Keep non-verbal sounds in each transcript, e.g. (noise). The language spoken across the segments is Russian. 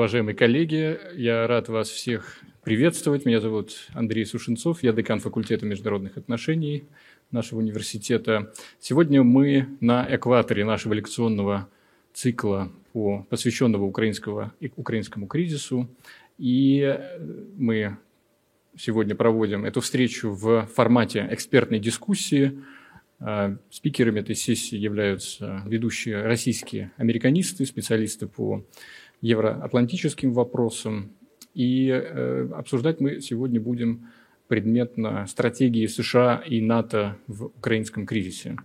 уважаемые коллеги, я рад вас всех приветствовать. Меня зовут Андрей Сушенцов, я декан факультета международных отношений нашего университета. Сегодня мы на экваторе нашего лекционного цикла, по, посвященного украинского, украинскому кризису. И мы сегодня проводим эту встречу в формате экспертной дискуссии – а, спикерами этой сессии являются ведущие российские американисты, специалисты по евроатлантическим вопросам. И э, обсуждать мы сегодня будем предметно стратегии США и НАТО в украинском кризисе.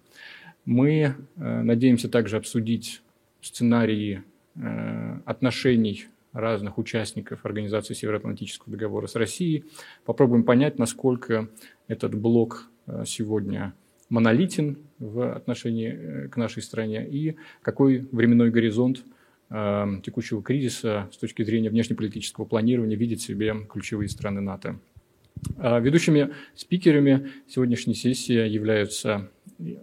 Мы э, надеемся также обсудить сценарии э, отношений разных участников Организации Североатлантического договора с Россией. Попробуем понять, насколько этот блок сегодня – монолитен в отношении э, к нашей стране и какой временной горизонт э, текущего кризиса с точки зрения внешнеполитического планирования видят себе ключевые страны НАТО. А ведущими спикерами сегодняшней сессии являются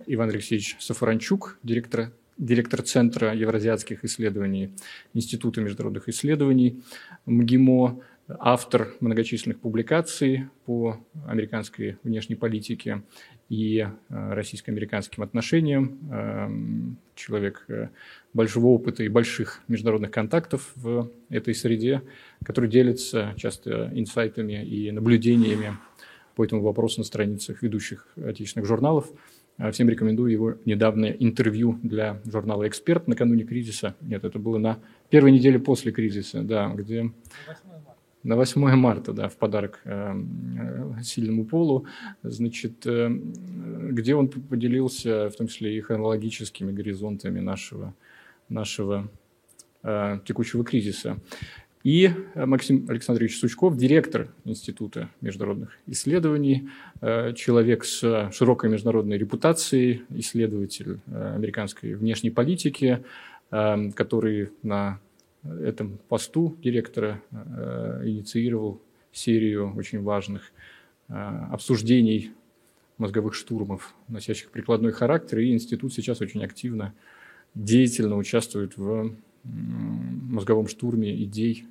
Иван Алексеевич Сафаранчук, директор, директор Центра евразиатских исследований Института международных исследований МГИМО, автор многочисленных публикаций по американской внешней политике и э, российско-американским отношениям, эм, человек э, большого опыта и больших международных контактов в этой среде, который делится часто инсайтами и наблюдениями по этому вопросу на страницах ведущих отечественных журналов. Э, всем рекомендую его недавнее интервью для журнала «Эксперт» накануне кризиса. Нет, это было на первой неделе после кризиса, да, где на 8 марта, да, в подарок э, э, сильному полу, значит, э, где он поделился, в том числе и хронологическими горизонтами нашего, нашего э, текущего кризиса. И Максим Александрович Сучков, директор Института международных исследований, э, человек с широкой международной репутацией, исследователь э, американской внешней политики, который на этом посту директора э, инициировал серию очень важных э, обсуждений мозговых штурмов, носящих прикладной характер, и институт сейчас очень активно, деятельно участвует в мозговом штурме идей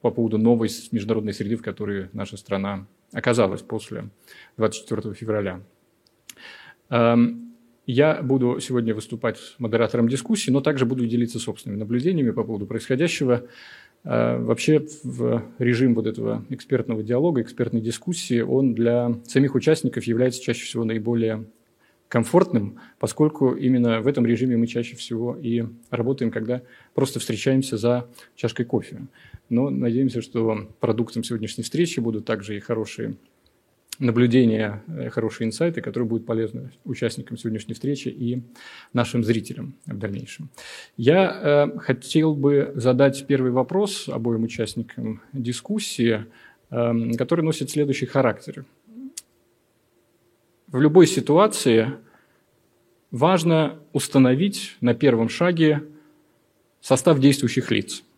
по поводу новой международной среды, в которой наша страна оказалась после 24 февраля. Я буду сегодня выступать модератором дискуссии, но также буду делиться собственными наблюдениями по поводу происходящего. А, вообще в режим вот этого экспертного диалога, экспертной дискуссии, он для самих участников является чаще всего наиболее комфортным, поскольку именно в этом режиме мы чаще всего и работаем, когда просто встречаемся за чашкой кофе. Но надеемся, что продуктом сегодняшней встречи будут также и хорошие наблюдения, э, хорошие инсайты, которые будут полезны участникам сегодняшней встречи и нашим зрителям в дальнейшем. Я э, хотел бы задать первый вопрос обоим участникам дискуссии, э, который носит следующий характер. В любой ситуации важно установить на первом шаге состав действующих лиц –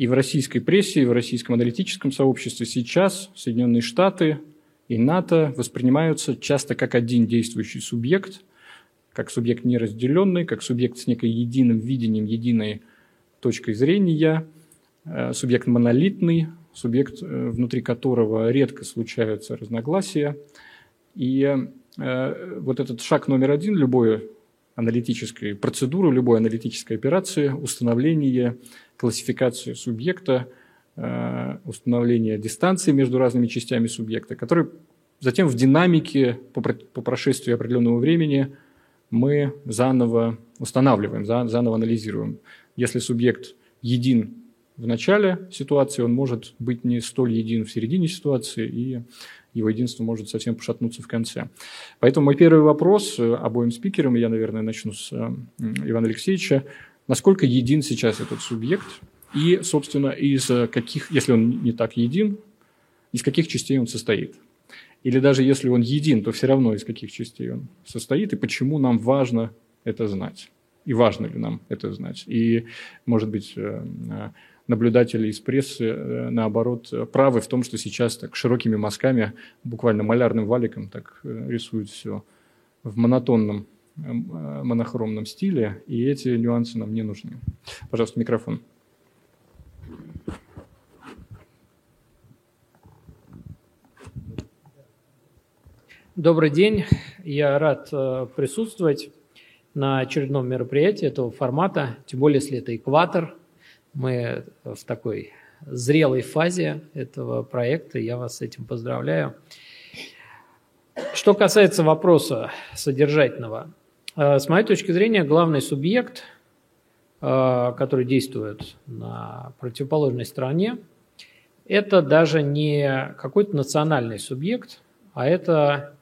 и в российской прессе, и в российском аналитическом сообществе сейчас Соединенные Штаты и НАТО воспринимаются часто как один действующий субъект, как субъект неразделенный, как субъект с некой единым видением, единой точкой зрения, э, субъект монолитный, субъект, э, внутри которого редко случаются разногласия. И э, вот этот шаг номер один любой аналитической процедуры, любой аналитической операции, установление классификацию субъекта, э, установление дистанции между разными частями субъекта, который затем в динамике по, по прошествии определенного времени мы заново устанавливаем, заново анализируем. Если субъект един в начале ситуации, он может быть не столь един в середине ситуации, и его единство может совсем пошатнуться в конце. Поэтому мой первый вопрос э, обоим спикерам, я, наверное, начну с э, Ивана Алексеевича насколько един сейчас этот субъект и, собственно, из каких, если он не так един, из каких частей он состоит. Или даже если он един, то все равно из каких частей он состоит и почему нам важно это знать. И важно ли нам это знать. И, может быть, э, наблюдатели из прессы, э, наоборот, правы в том, что сейчас так широкими мазками, буквально малярным валиком так э, рисуют все в монотонном э, Э, монохромном стиле, и эти нюансы нам не нужны. Пожалуйста, микрофон. Добрый день. Я рад э, присутствовать на очередном мероприятии этого формата, тем более если это экватор. Мы в такой зрелой фазе этого проекта. Я вас с этим поздравляю. Что касается вопроса содержательного, с моей точки зрения, главный субъект, э, который действует на противоположной стороне, это даже не какой-то национальный субъект, а это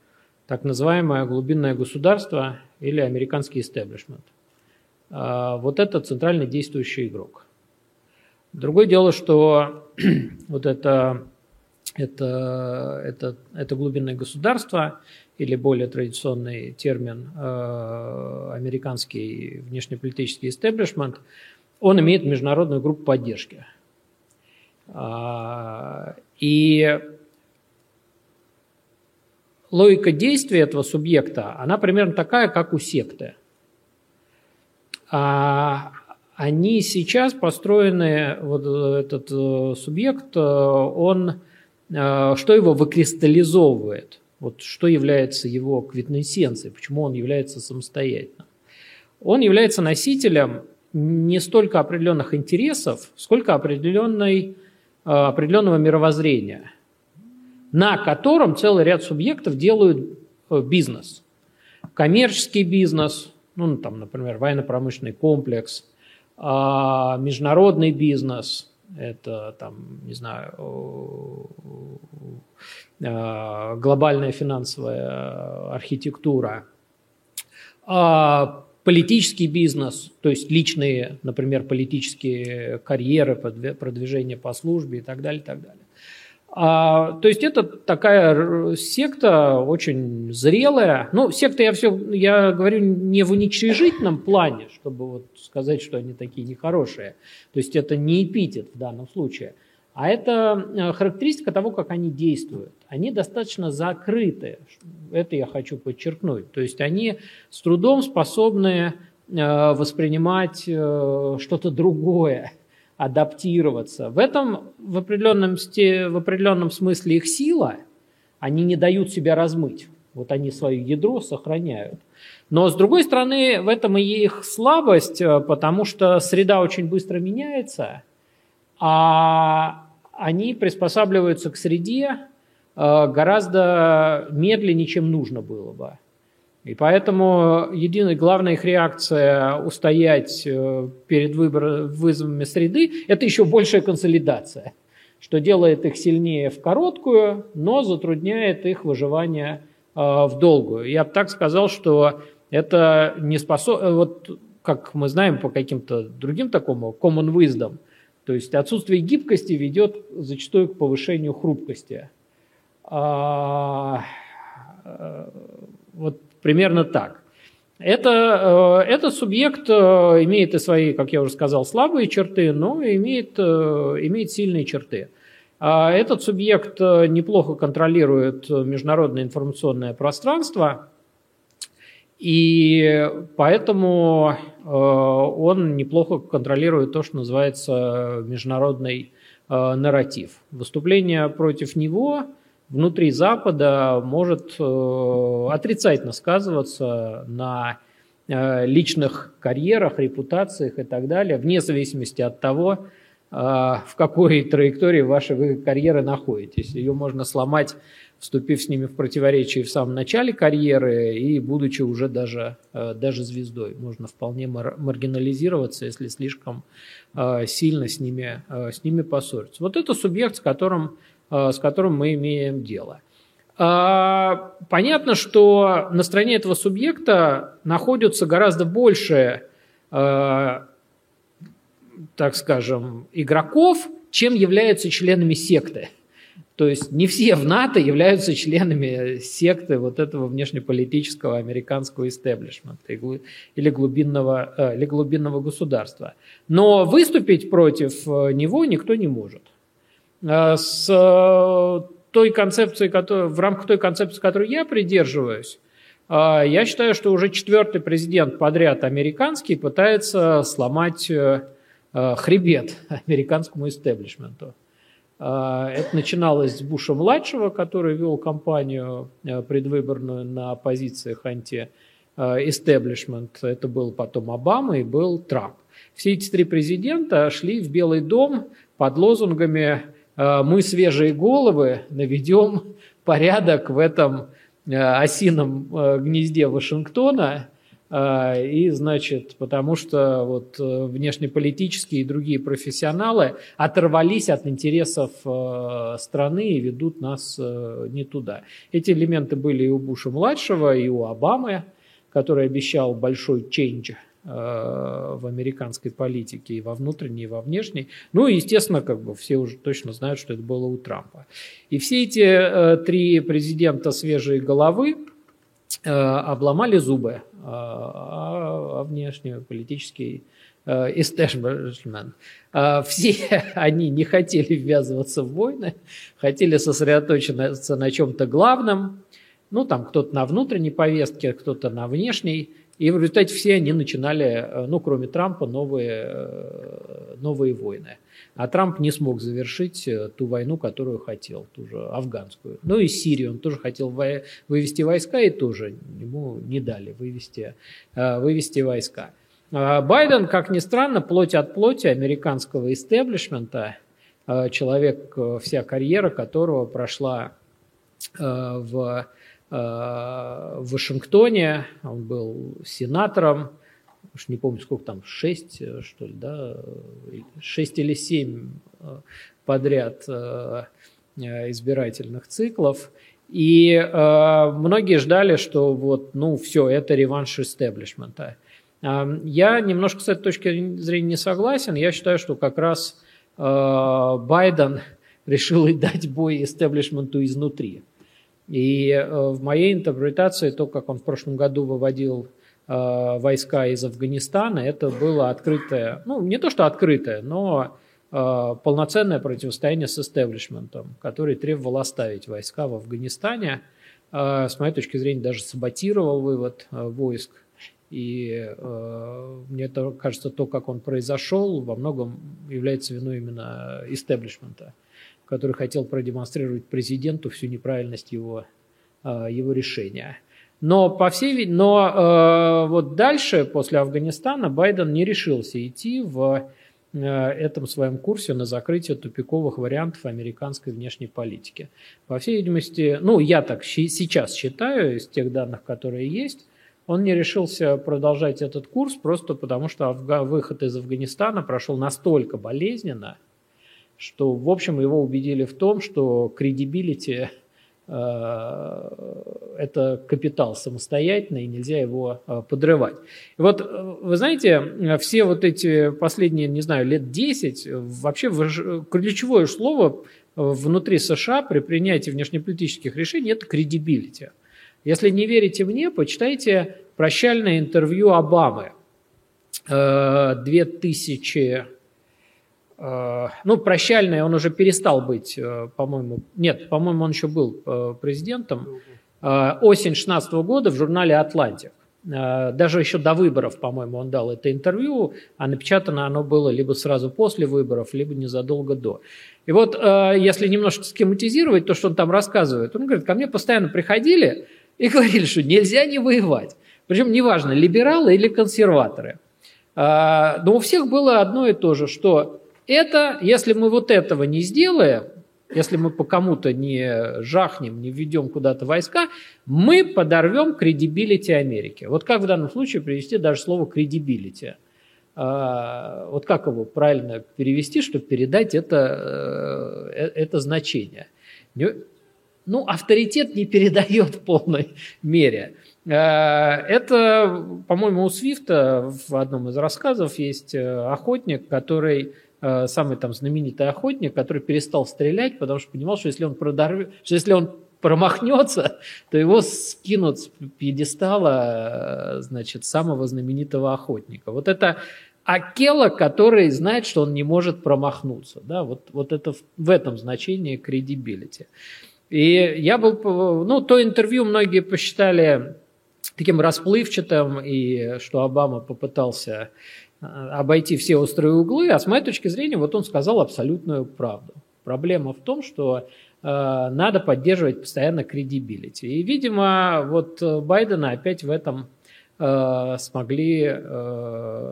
так называемое глубинное государство или американский истеблишмент. А, вот это центральный действующий игрок. Другое дело, что (clears throat) вот это, это, это, это глубинное государство, или более традиционный термин э, американский внешнеполитический истеблишмент, он имеет международную группу поддержки. Э, и логика действия этого субъекта, она примерно такая, как у секты. А они сейчас построены, вот этот э, субъект, э, он, что его выкристаллизовывает, вот что является его квитнесенцией, почему он является самостоятельным. Он является носителем не столько определенных интересов, сколько определенной, определенного мировоззрения – на котором целый ряд субъектов делают э, бизнес. Коммерческий бизнес, ну, там, например, военно-промышленный комплекс, а, международный бизнес, это, там, не знаю, а, глобальная финансовая архитектура, а, политический бизнес, то есть личные, например, политические карьеры, продвижение по службе и так далее, и так далее. А, то есть это такая секта очень зрелая. Ну, секта я все, я говорю не в уничижительном плане, чтобы вот сказать, что они такие нехорошие. То есть это не эпитет в данном случае, а это э, характеристика того, как они действуют. Они достаточно закрыты. Это я хочу подчеркнуть. То есть они с трудом способны э, воспринимать э, что-то другое адаптироваться. В этом в определенном, в определенном смысле их сила, они не дают себя размыть. Вот они свое ядро сохраняют. Но с другой стороны, в этом и их слабость, э, потому что среда очень быстро меняется, а они приспосабливаются к среде э, гораздо медленнее, чем нужно было бы. И поэтому единая главная их реакция устоять э, перед выбор, вызовами среды – это еще большая консолидация, что делает их сильнее в короткую, но затрудняет их выживание э, в долгую. Я бы так сказал, что это не способно, вот как мы знаем по каким-то другим такому common wisdom, то есть отсутствие гибкости ведет зачастую к повышению хрупкости. А, э, вот Примерно так. Это, э, этот субъект э, имеет и свои, как я уже сказал, слабые черты, но имеет, э, имеет сильные черты. А этот субъект неплохо контролирует международное информационное пространство, и поэтому он неплохо контролирует то, что называется международный нарратив. Выступление против него внутри Запада может э, отрицательно сказываться на э, личных карьерах, репутациях и так далее, вне зависимости от того, э, в какой траектории вашей карьеры находитесь. Ее можно сломать, вступив с ними в противоречие в самом начале карьеры и будучи уже даже, даже звездой. Можно вполне маргинализироваться, если слишком сильно с ними, с ними поссориться. Вот это субъект, с которым с которым мы имеем дело. А, понятно, что на стороне этого субъекта находятся гораздо больше, э, так скажем, игроков, чем являются членами секты. То есть не все в НАТО являются членами секты вот этого внешнеполитического американского истеблишмента или глубинного, э, или глубинного государства. Но выступить против него никто не может. Э, с э, той концепцией, в рамках той концепции, которой я придерживаюсь, э, я считаю, что уже четвертый президент подряд американский пытается сломать хребет (laughs) американскому истеблишменту. Это начиналось с Буша-младшего, который вел кампанию предвыборную на позициях анти-эстеблишмент. Это был потом Обама и был Трамп. Все эти три президента шли в Белый дом под лозунгами «Мы свежие головы, наведем порядок в этом осином гнезде Вашингтона», и, значит, потому что вот э, внешнеполитические и другие профессионалы оторвались от интересов э, страны и ведут нас э, не туда. Эти элементы были и у Буша-младшего, и у Обамы, который обещал большой чейндж в американской политике и во внутренней, и во внешней. Ну и, естественно, как бы все уже точно знают, что это было у Трампа. И все эти три президента свежей головы обломали зубы а, а внешний политический истеблишмент. Все (laughs) они не хотели ввязываться в войны, хотели сосредоточиться на чем-то главном. Ну, там кто-то на внутренней повестке, кто-то на внешней. И в результате все они начинали, ну, кроме Трампа, новые, э, новые войны. А Трамп не смог завершить э, ту войну, которую хотел, ту же афганскую. Ну и Сирию он тоже хотел вывести войска, и тоже ему не дали вывести, э, вывести войска. А Байден, как ни странно, плоть от плоти американского истеблишмента, э, человек, вся карьера которого прошла в в Вашингтоне, он был сенатором, уж не помню, сколько там, шесть, э, что ли, да, шесть или семь э, подряд э, избирательных циклов. И э, многие ждали, что вот, ну, все, это реванш истеблишмента. Э, я немножко с этой точки зрения не согласен. Я считаю, что как раз э, Байден (laughs) решил дать бой истеблишменту изнутри. И э, в моей интерпретации то, как он в прошлом году выводил Э, войска из Афганистана, это было открытое, ну не то что открытое, но э, полноценное противостояние с истеблишментом, который требовал оставить войска в Афганистане. С моей точки зрения, даже саботировал вывод войск. И мне кажется, то, как он произошел, во многом является виной именно истеблишмента, который хотел продемонстрировать президенту всю неправильность его, его решения. Но, по всей, но э, вот дальше, после Афганистана, Байден не решился идти в э, этом своем курсе на закрытие тупиковых вариантов американской внешней политики. По всей видимости, ну, я так сейчас считаю, из тех данных, которые есть, он не решился продолжать этот курс просто потому, что выход из Афганистана прошел настолько болезненно, что, в общем, его убедили в том, что кредибилити Э, это капитал самостоятельный, и нельзя его э, подрывать. И вот, э, вы знаете, все вот эти последние, не знаю, лет 10, вообще ключевое слово внутри США при принятии внешнеполитических решений – это credibility. Если не верите мне, почитайте прощальное интервью Обамы 2000 Э, ну, прощальный, он уже перестал быть, э, по-моему, нет, по-моему, он еще был э, президентом, осень 16 года в журнале «Атлантик». Даже еще до выборов, по-моему, он дал это интервью, а напечатано оно было либо сразу после выборов, либо незадолго до. И вот, если немножко схематизировать то, что он там рассказывает, он говорит, ко мне постоянно приходили и (laughs) говорили, что нельзя не воевать. Причем неважно, либералы или консерваторы. Но у всех было одно и то же, что это, если мы вот этого не сделаем, если мы по кому-то не жахнем, не введем куда-то войска, мы подорвем кредибилити Америки. Вот как в данном случае привести даже слово кредибилити? Вот как его правильно перевести, чтобы передать это, э, это значение? Ну, авторитет не передает в полной мере. А, это, по-моему, у Свифта в одном из рассказов есть э, охотник, который Э, самый там знаменитый охотник, который перестал стрелять, потому что понимал, что если он продорвет, что если он промахнется, то его скинут с пьедестала, э, значит, самого знаменитого охотника. Вот это Акела, который знает, что он не может промахнуться. Да? Вот, вот это в этом значении кредибилити. И я был, ну, то интервью многие посчитали таким расплывчатым, и что Обама попытался обойти все острые углы, а с моей точки зрения вот он сказал абсолютную правду. Проблема в том, что надо поддерживать постоянно кредибилити. И, видимо, вот Байдена опять в этом смогли,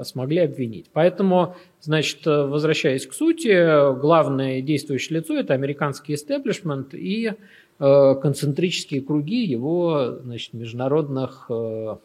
смогли обвинить. Поэтому, значит, возвращаясь к сути, главное действующее лицо – это американский истеблишмент и концентрические круги его значит, международных Э,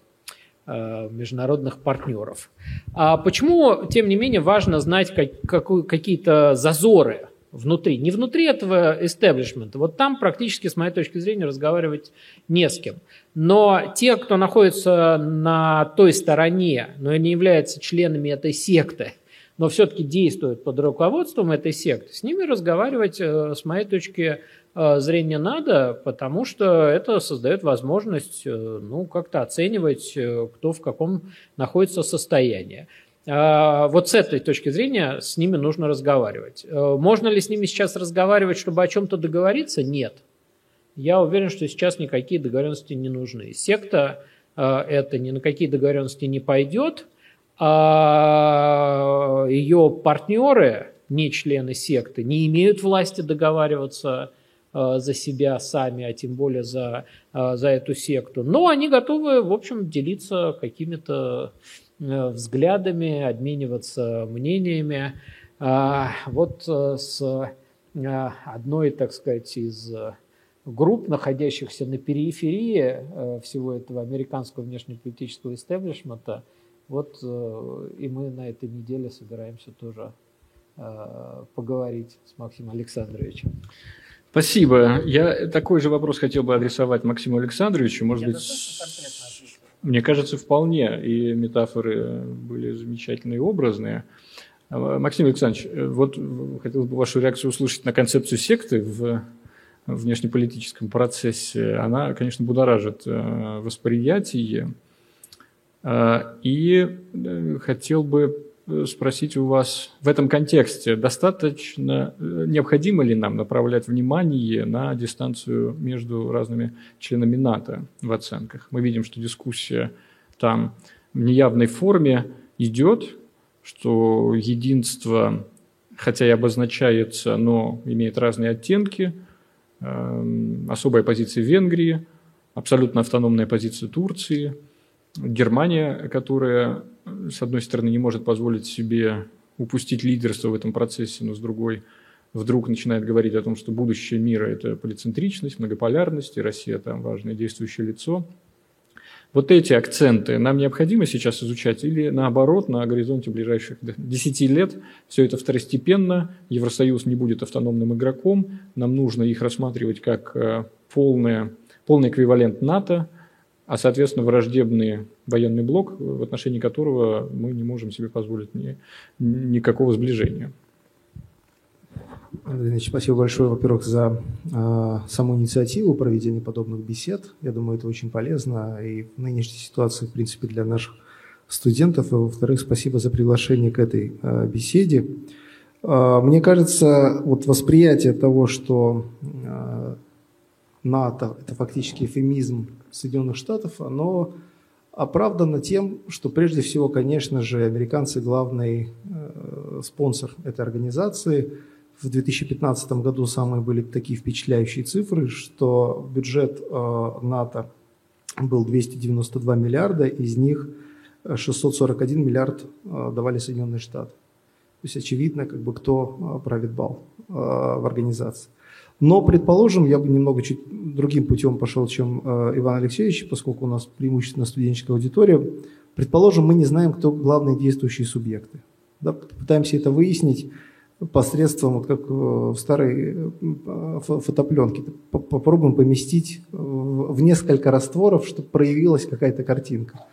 международных партнеров. А почему, тем не менее, важно знать как, как, какие-то зазоры внутри? Не внутри этого истеблишмента. Вот там практически, с моей точки зрения, разговаривать не с кем. Но те, кто находится на той стороне, но не являются членами этой секты, но все-таки действуют под руководством этой секты, с ними разговаривать, э, с моей точки зрения, Э, зрения надо, потому что это создает возможность э, ну, как-то оценивать, кто в каком находится состоянии. А, вот с этой точки зрения с ними нужно разговаривать. Можно ли с ними сейчас разговаривать, чтобы о чем-то договориться? Нет. Я уверен, что сейчас никакие договоренности не нужны. Секта это ни на какие договоренности не пойдет, а ее партнеры, не члены секты, не имеют власти договариваться Э, за себя сами, а тем более за, э, за эту секту. Но они готовы, в общем, делиться какими-то э, взглядами, обмениваться мнениями. А, вот с одной, так сказать, из групп, находящихся на периферии всего этого американского внешнеполитического истеблишмента, вот и мы на этой неделе собираемся тоже поговорить с Максимом Александровичем. Спасибо. Я такой же вопрос хотел бы адресовать Максиму Александровичу. Может быть, мне кажется, вполне. И метафоры были замечательные и образные. А, Максим Александрович, вот хотелось бы вашу реакцию услышать на концепцию секты в внешнеполитическом процессе. Она, конечно, будоражит э, восприятие. А, и э, хотел бы спросить у вас в этом контексте, достаточно, э, необходимо ли нам направлять внимание на дистанцию между разными членами НАТО в оценках? Мы видим, что дискуссия там в неявной форме идет, что единство, хотя и обозначается, но имеет разные оттенки, эм, особая позиция Венгрии, абсолютно автономная позиция Турции, Германия, которая с одной стороны, не может позволить себе упустить лидерство в этом процессе, но с другой вдруг начинает говорить о том, что будущее мира – это полицентричность, многополярность, и Россия там важное действующее лицо. Вот эти акценты нам необходимо сейчас изучать или наоборот, на горизонте ближайших 10 лет все это второстепенно, Евросоюз не будет автономным игроком, нам нужно их рассматривать как э, полное, полный эквивалент НАТО – а, соответственно, враждебный военный блок, в отношении которого мы не можем себе позволить ни, никакого сближения. Андрей Ильич, спасибо большое, во-первых, за э, саму инициативу проведения подобных бесед. Я думаю, это очень полезно и в нынешней ситуации, в принципе, для наших студентов. И, во-вторых, спасибо за приглашение к этой э, беседе. Э, мне кажется, вот восприятие того, что э, НАТО – это фактически эфемизм Соединенных Штатов, оно оправдано тем, что прежде всего, конечно же, американцы главный э, спонсор этой организации. В 2015 году самые были такие впечатляющие цифры, что бюджет э, НАТО был 292 миллиарда, из них 641 миллиард э, давали Соединенные Штаты. То есть очевидно, как бы, кто э, правит бал э, в организации. Но, предположим, я бы немного чуть другим путем пошел, чем э, Иван Алексеевич, поскольку у нас преимущественно студенческая аудитория. Предположим, мы не знаем, кто главные действующие субъекты. Да, пытаемся это выяснить посредством, вот как в старой э, фотопленке. Попробуем поместить в несколько растворов, чтобы проявилась какая-то картинка.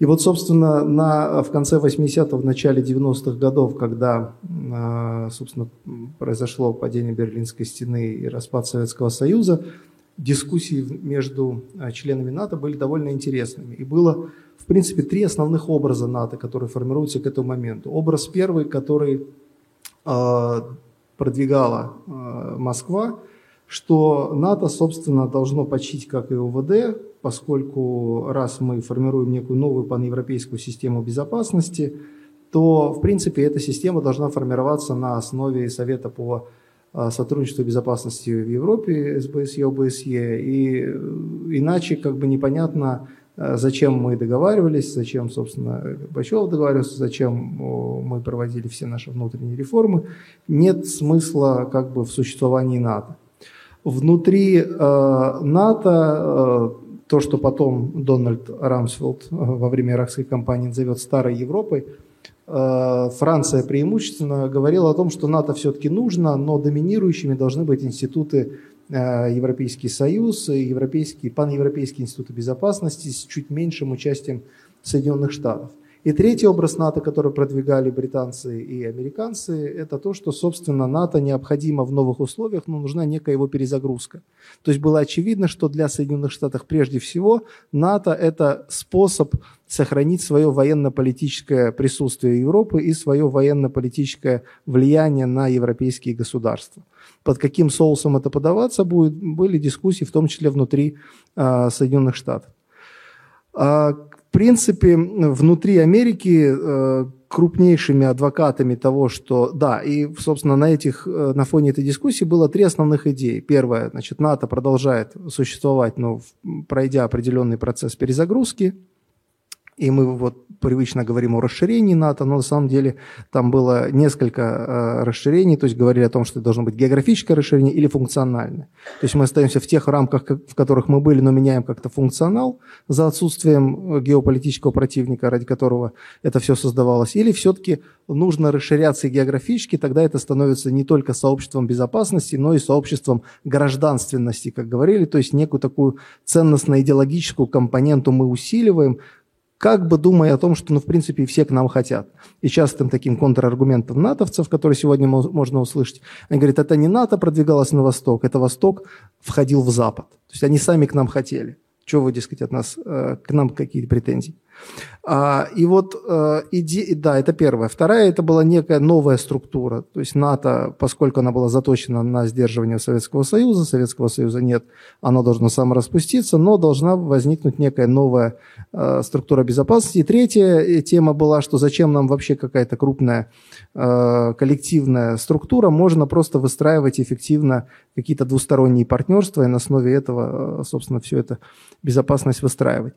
И вот, собственно, на, в конце 80-х, в начале 90-х годов, когда, а, собственно, произошло падение Берлинской стены и распад Советского Союза, дискуссии между а, членами НАТО были довольно интересными. И было, в принципе, три основных образа НАТО, которые формируются к этому моменту. Образ первый, который э, продвигала Москва, что НАТО, собственно, должно почить, как и УВД, поскольку раз мы формируем некую новую паневропейскую систему безопасности, то, в принципе, эта система должна формироваться на основе Совета по сотрудничества безопасности в Европе, СБСЕ, ОБСЕ, и иначе как бы непонятно, зачем мы договаривались, зачем, собственно, Горбачев договаривался, зачем мы проводили все наши внутренние реформы. Нет смысла как бы в существовании НАТО. Внутри э, НАТО э, то, что потом Дональд Рамсфилд э, во время иракской кампании назовет старой Европой, Франция преимущественно говорила о том, что НАТО все-таки нужно, но доминирующими должны быть институты Европейский Союз, европейские, паневропейские институты безопасности с чуть меньшим участием Соединенных Штатов. И третий образ НАТО, который продвигали британцы и американцы, это то, что, собственно, НАТО необходимо в новых условиях, но нужна некая его перезагрузка. То есть было очевидно, что для Соединенных Штатов прежде всего НАТО – это способ сохранить свое военно-политическое присутствие Европы и свое военно-политическое влияние на европейские государства. Под каким соусом это подаваться будет, были дискуссии, в том числе внутри э, Соединенных Штатов. В принципе, внутри Америки э, крупнейшими адвокатами того, что да, и, собственно, на, этих, э, на фоне этой дискуссии было три основных идеи. Первое, значит, НАТО продолжает существовать, но пройдя определенный процесс перезагрузки, и мы вот привычно говорим о расширении НАТО, но на самом деле там было несколько э, расширений, то есть говорили о том, что это должно быть географическое расширение или функциональное. То есть мы остаемся в тех рамках, в которых мы были, но меняем как-то функционал за отсутствием э, геополитического противника, ради которого это все создавалось, или все-таки нужно расширяться географически, тогда это становится не только сообществом безопасности, но и сообществом гражданственности, как говорили, то есть некую такую ценностно-идеологическую компоненту мы усиливаем, как бы думая о том, что, ну, в принципе, все к нам хотят. И частым таким контраргументом натовцев, который сегодня можно услышать, они говорят, это не НАТО продвигалось на восток, это восток входил в запад. То есть они сами к нам хотели. Чего вы, дескать, от нас, э, к нам какие претензии? А, и вот, э, иди, да, это первое. Вторая, это была некая новая структура. То есть НАТО, поскольку она была заточена на сдерживание Советского Союза, Советского Союза нет, оно должно самораспуститься, но должна возникнуть некая новая э, структура безопасности. И третья тема была, что зачем нам вообще какая-то крупная э, коллективная структура, можно просто выстраивать эффективно какие-то двусторонние партнерства, и на основе этого, э, собственно, все это безопасность выстраивать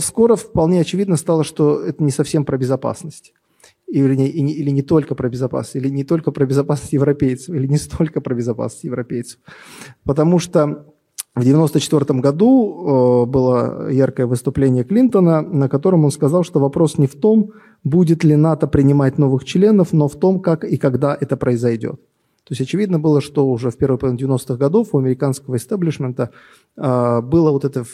скоро вполне очевидно стало, что это не совсем про безопасность. Или не, или не только про безопасность, или не только про безопасность европейцев, или не столько про безопасность европейцев. Потому что в 1994 году э, было яркое выступление Клинтона, на котором он сказал, что вопрос не в том, будет ли НАТО принимать новых членов, но в том, как и когда это произойдет. То есть очевидно было, что уже в первой половине 90-х годов у американского истеблишмента э, было вот это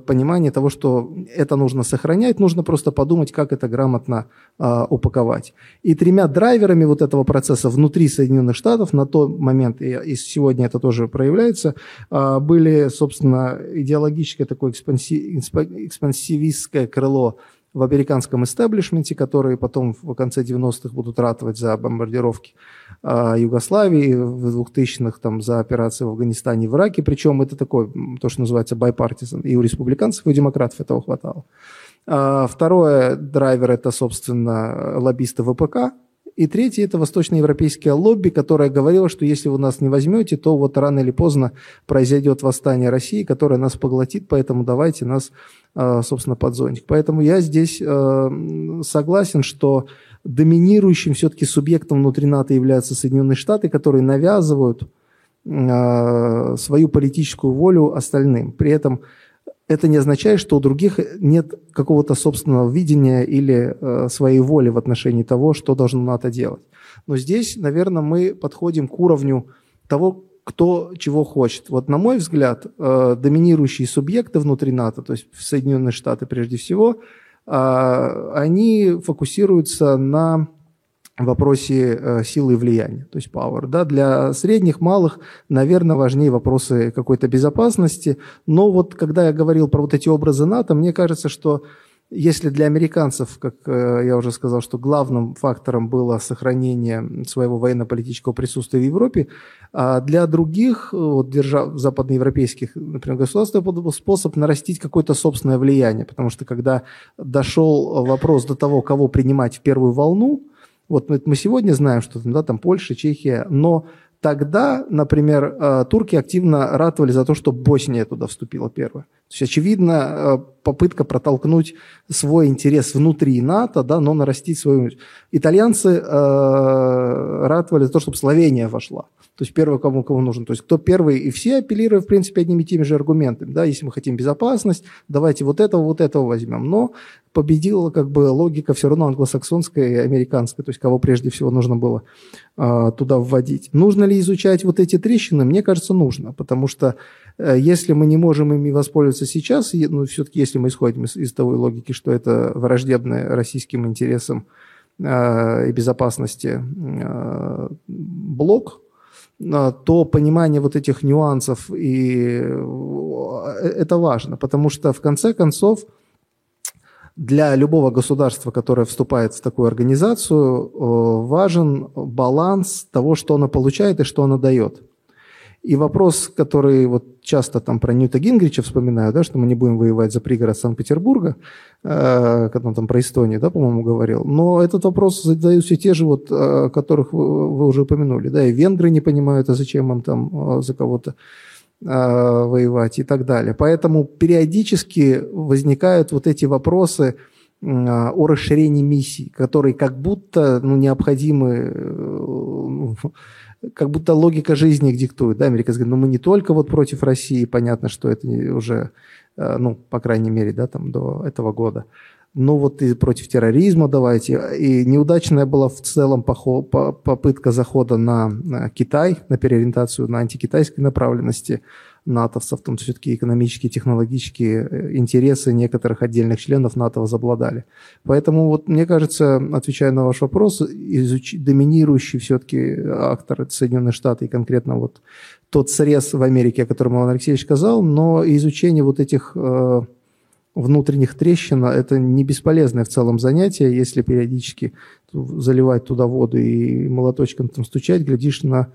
понимание того, что это нужно сохранять, нужно просто подумать, как это грамотно э, упаковать. И тремя драйверами вот этого процесса внутри Соединенных Штатов на тот момент, и, и сегодня это тоже проявляется, э, были, собственно, идеологическое такое экспанси, экспансивистское крыло в американском истеблишменте, которые потом в конце 90-х будут ратовать за бомбардировки Югославии, в 2000-х там, за операции в Афганистане и в Ираке. Причем это такое, то, что называется bipartisan. И у республиканцев, и у демократов этого хватало. А, второе, драйвер – это, собственно, лоббисты ВПК, и третье – это восточноевропейское лобби, которое говорило, что если вы нас не возьмете, то вот рано или поздно произойдет восстание России, которое нас поглотит, поэтому давайте нас, э, собственно, под зонтик. Поэтому я здесь э, согласен, что доминирующим все-таки субъектом внутри НАТО являются Соединенные Штаты, которые навязывают э, свою политическую волю остальным. При этом это не означает, что у других нет какого-то собственного видения или э, своей воли в отношении того, что должно НАТО делать. Но здесь, наверное, мы подходим к уровню того, кто чего хочет. Вот на мой взгляд, э, доминирующие субъекты внутри НАТО, то есть Соединенные Штаты прежде всего, э, они фокусируются на в вопросе э, силы и влияния, то есть power. Да? Для средних, малых, наверное, важнее вопросы какой-то безопасности. Но вот когда я говорил про вот эти образы НАТО, мне кажется, что если для американцев, как э, я уже сказал, что главным фактором было сохранение своего военно-политического присутствия в Европе, а для других вот, держав западноевропейских, например, государств, это был способ нарастить какое-то собственное влияние, потому что когда дошел вопрос до того, кого принимать в первую волну, вот мы сегодня знаем, что да, там Польша, Чехия, но Тогда, например, э, турки активно ратовали за то, чтобы Босния туда вступила первая. То есть, очевидно, э, попытка протолкнуть свой интерес внутри НАТО, да, но нарастить свою... Итальянцы э, ратовали за то, чтобы Словения вошла. То есть первый, кому, кому нужен. То есть кто первый, и все апеллируют, в принципе, одними и теми же аргументами. Да, если мы хотим безопасность, давайте вот этого, вот этого возьмем. Но победила как бы логика все равно англосаксонская и американская, то есть кого прежде всего нужно было э, туда вводить. Нужно ли изучать вот эти трещины? Мне кажется, нужно, потому что если мы не можем ими воспользоваться сейчас, ну, все-таки если мы исходим из, из того логики, что это враждебное российским интересам э, и безопасности э, блок, а, то понимание вот этих нюансов, и э, это важно, потому что в конце концов для любого государства, которое вступает в такую организацию, э, важен баланс того, что оно получает и что оно дает. И вопрос, который вот часто там про Ньюта Гингрича вспоминаю, да, что мы не будем воевать за пригород Санкт-Петербурга, э, когда он там про Эстонию, да, по-моему, говорил. Но этот вопрос задают все те же, вот, э, которых вы, вы уже упомянули. Да, и венгры не понимают, а зачем им там э, за кого-то э, воевать и так далее. Поэтому периодически возникают вот эти вопросы, э, о расширении миссий, которые как будто ну, необходимы э, как будто логика жизни их диктует. Да, американцы говорят, ну мы не только вот против России, понятно, что это уже, э, ну, по крайней мере, да, там до этого года. Ну вот и против терроризма давайте. И неудачная была в целом попытка захода на Китай, на переориентацию на антикитайской направленности натовцев, там все-таки экономические, технологические э, интересы некоторых отдельных членов НАТО возобладали. Поэтому вот мне кажется, отвечая на ваш вопрос, изуч... доминирующий все-таки актор Соединенные Штаты и конкретно вот тот срез в Америке, о котором Иван Алексеевич сказал, но изучение вот этих э, внутренних трещин – это не бесполезное в целом занятие, если периодически заливать туда воду и молоточком там стучать, глядишь на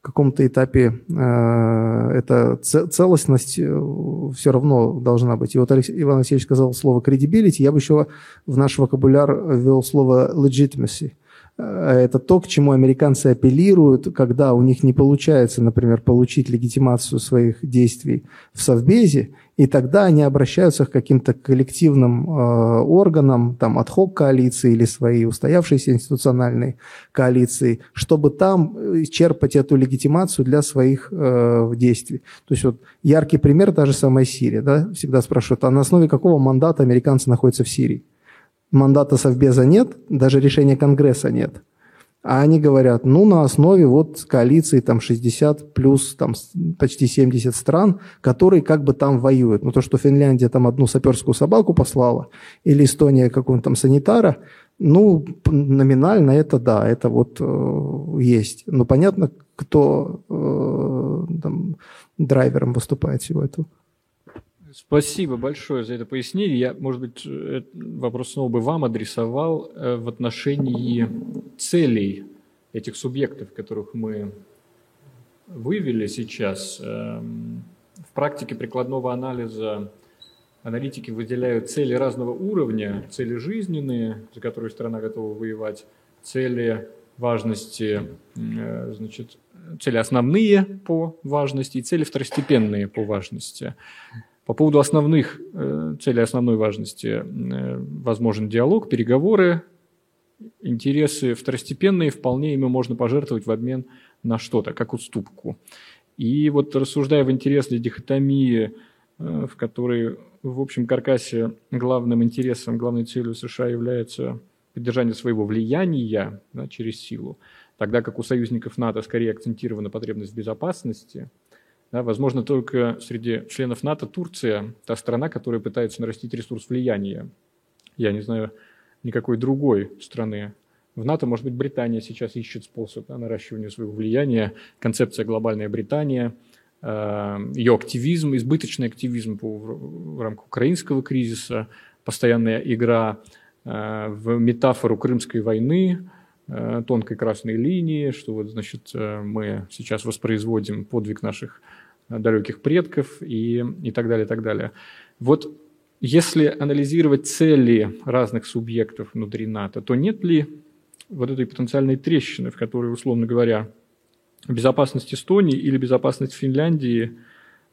каком-то этапе э, эта целостность э, все равно должна быть. И вот Алексей, Иван Алексеевич сказал слово credibility, я бы еще в наш вокабуляр ввел слово legitimacy. Э, это то, к чему американцы апеллируют, когда у них не получается, например, получить легитимацию своих действий в Совбезе, и тогда они обращаются к каким-то коллективным э, органам, там, отхок коалиции или свои устоявшиеся институциональные коалиции, чтобы там э, черпать эту легитимацию для своих э, действий. То есть вот яркий пример, та же самая Сирия, да, всегда спрашивают, а на основе какого мандата американцы находятся в Сирии? Мандата Совбеза нет, даже решения Конгресса нет. А они говорят, ну, на основе вот коалиции там 60 плюс там почти 70 стран, которые как бы там воюют. Ну, то, что Финляндия там одну саперскую собаку послала, или Эстония какого-нибудь там санитара, ну, номинально это да, это вот э, есть. Но понятно, кто э, там, драйвером выступает всего этого. Спасибо большое за это пояснение. Я, может быть, вопрос снова бы вам адресовал э, в отношении целей этих субъектов, которых мы вывели сейчас. Эм, в практике прикладного анализа аналитики выделяют цели разного уровня, цели жизненные, за которые страна готова воевать, цели важности, э, значит, цели основные по важности и цели второстепенные по важности. По поводу основных э, целей основной важности э, возможен диалог, переговоры, интересы второстепенные, вполне ими можно пожертвовать в обмен на что-то, как уступку. И вот рассуждая в интересной дихотомии, э, в которой в общем каркасе главным интересом, главной целью США является поддержание своего влияния да, через силу, тогда как у союзников НАТО скорее акцентирована потребность в безопасности – да, возможно, только среди членов НАТО Турция та страна, которая пытается нарастить ресурс влияния. Я не знаю никакой другой страны. В НАТО, может быть, Британия сейчас ищет способ да, наращивания своего влияния. Концепция «Глобальная Британия», э, ее активизм, избыточный активизм по, в рамках украинского кризиса, постоянная игра э, в метафору Крымской войны, тонкой красной линии, что вот, значит, мы сейчас воспроизводим подвиг наших далеких предков и, и так далее, и так далее. Вот если анализировать цели разных субъектов внутри НАТО, то нет ли вот этой потенциальной трещины, в которой, условно говоря, безопасность Эстонии или безопасность Финляндии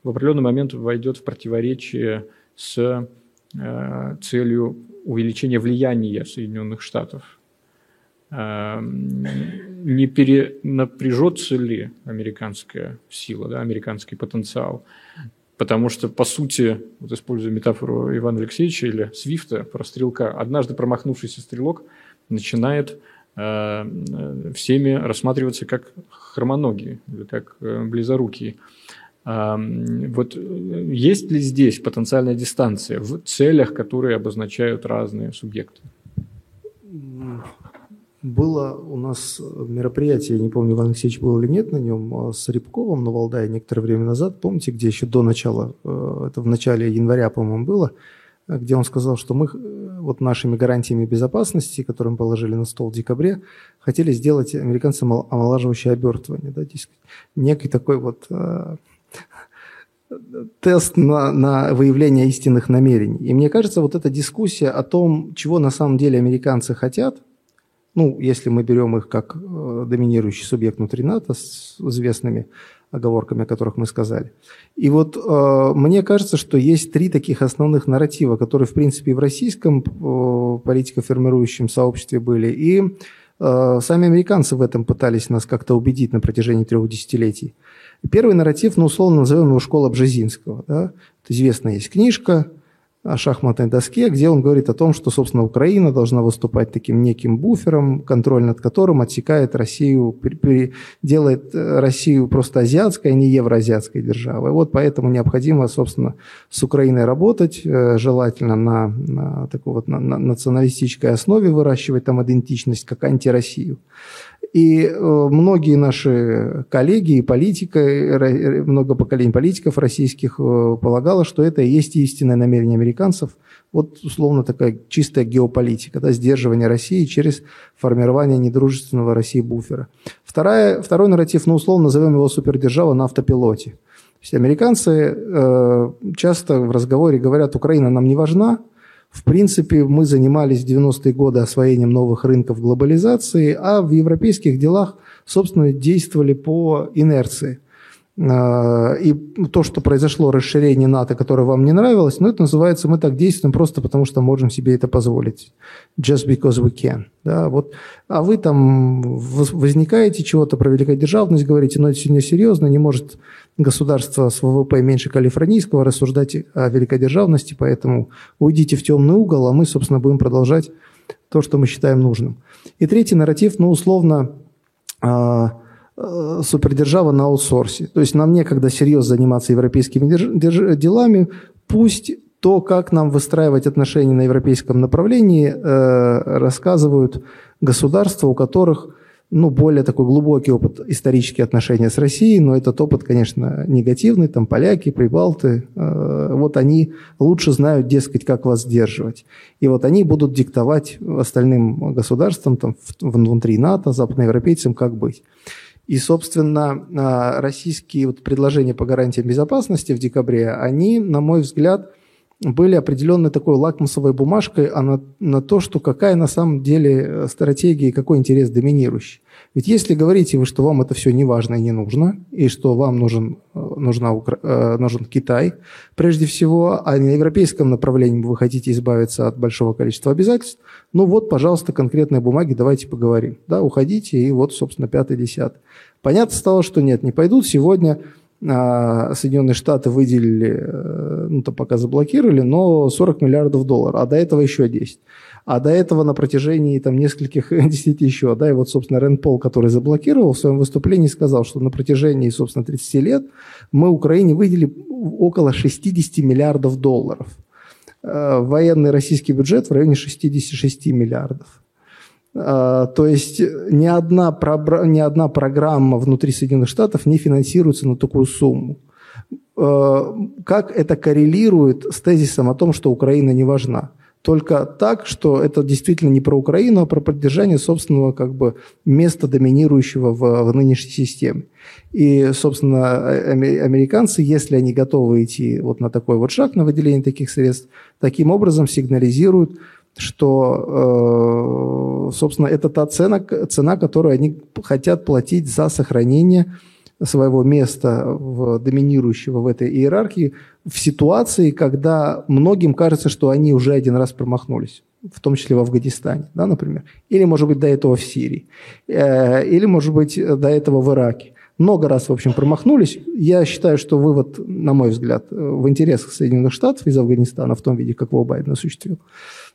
в определенный момент войдет в противоречие с э, целью увеличения влияния Соединенных Штатов. Э, не перенапряжется ли американская сила, да, американский потенциал? Потому что, по сути, вот используя метафору Ивана Алексеевича или Свифта про стрелка, однажды промахнувшийся стрелок начинает э, всеми рассматриваться как хромоногие или как э, близорукие. Э, вот есть ли здесь потенциальная дистанция в целях, которые обозначают разные субъекты? Было у нас мероприятие, не помню, Иван Алексеевич был или нет на нем, а, с Рябковым на Валдае некоторое время назад. Помните, где еще до начала, э, это в начале января, по-моему, было, где он сказал, что мы э, вот нашими гарантиями безопасности, которые мы положили на стол в декабре, хотели сделать американцам омолаживающее обертывание. Да, некий такой вот э, тест на, на выявление истинных намерений. И мне кажется, вот эта дискуссия о том, чего на самом деле американцы хотят – ну, если мы берем их как э, доминирующий субъект внутри НАТО с известными оговорками, о которых мы сказали. И вот э, мне кажется, что есть три таких основных нарратива, которые, в принципе, и в российском э, политико-формирующем сообществе были, и э, сами американцы в этом пытались нас как-то убедить на протяжении трех десятилетий. Первый нарратив, ну, условно назовем его «Школа Бжезинского». Да? Известная есть книжка, шахматной доске, где он говорит о том, что, собственно, Украина должна выступать таким неким буфером, контроль над которым отсекает Россию, делает э, Россию просто азиатской, а не евроазиатской державой. Вот поэтому необходимо, собственно, с Украиной работать, э, желательно на, на такой вот на, на националистической основе выращивать там идентичность, как антироссию. И э, многие наши коллеги и политика, много поколений политиков российских э, полагало, что это и есть истинное намерение американцев. Вот условно такая чистая геополитика, да, сдерживание России через формирование недружественного России буфера. Вторая, второй нарратив, ну условно назовем его супердержава на автопилоте. То есть американцы э, часто в разговоре говорят, Украина нам не важна, в принципе, мы занимались в 90-е годы освоением новых рынков глобализации, а в европейских делах, собственно, действовали по инерции. А, и то, что произошло расширение НАТО, которое вам не нравилось, ну, это называется, мы так действуем просто потому, что можем себе это позволить. Just because we can. Да, вот. А вы там возникаете чего-то про великодержавность, говорите, но это не серьезно, не может государство с ВВП меньше калифорнийского рассуждать о великодержавности, поэтому уйдите в темный угол, а мы, собственно, будем продолжать то, что мы считаем нужным. И третий нарратив, ну, условно, Э, супердержава на аутсорсе. То есть нам некогда серьезно заниматься европейскими делами, пусть то, как нам выстраивать отношения на европейском направлении, э, рассказывают государства, у которых ну, более такой глубокий опыт исторические отношения с Россией, но этот опыт, конечно, негативный, там поляки, прибалты, э, вот они лучше знают, дескать, как вас сдерживать. И вот они будут диктовать остальным государствам, там, внутри НАТО, западноевропейцам, как быть. И, собственно, а, российские вот предложения по гарантиям безопасности в декабре, они, на мой взгляд, были определенной такой лакмусовой бумажкой а на, на то, что какая на самом деле э, стратегия и какой интерес доминирующий. Ведь если говорите вы, что вам это все не важно и не нужно, и что вам нужен, э, нужна, э, нужен Китай, прежде всего, а на европейском направлении вы хотите избавиться от большого количества обязательств, ну вот, пожалуйста, конкретные бумаги, давайте поговорим. Да, уходите, и вот, собственно, пятый, десятый. Понятно стало, что нет, не пойдут. Сегодня а, Соединенные Штаты выделили, э, ну, то пока заблокировали, но 40 миллиардов долларов, а до этого еще 10. А до этого на протяжении там, нескольких (laughs) десяти еще, да, и вот, собственно, Рен Пол, который заблокировал в своем выступлении, сказал, что на протяжении, собственно, 30 лет мы Украине выделили около 60 миллиардов долларов. Э, военный российский бюджет в районе 66 миллиардов. Э, то есть ни одна, ни одна программа внутри Соединенных Штатов не финансируется на такую сумму. Э, как это коррелирует с тезисом о том, что Украина не важна? Только так, что это действительно не про Украину, а про поддержание собственного как бы места доминирующего в, в нынешней системе. И, собственно, американцы, если они готовы идти вот на такой вот шаг, на выделение таких средств, таким образом сигнализируют что, собственно, это та цена, цена, которую они хотят платить за сохранение своего места в, доминирующего в этой иерархии в ситуации, когда многим кажется, что они уже один раз промахнулись, в том числе в Афганистане, да, например, или, может быть, до этого в Сирии, э, или, может быть, до этого в Ираке. Много раз, в общем, промахнулись. Я считаю, что вывод, на мой взгляд, в интересах Соединенных Штатов из Афганистана в том виде, как его Байден осуществил.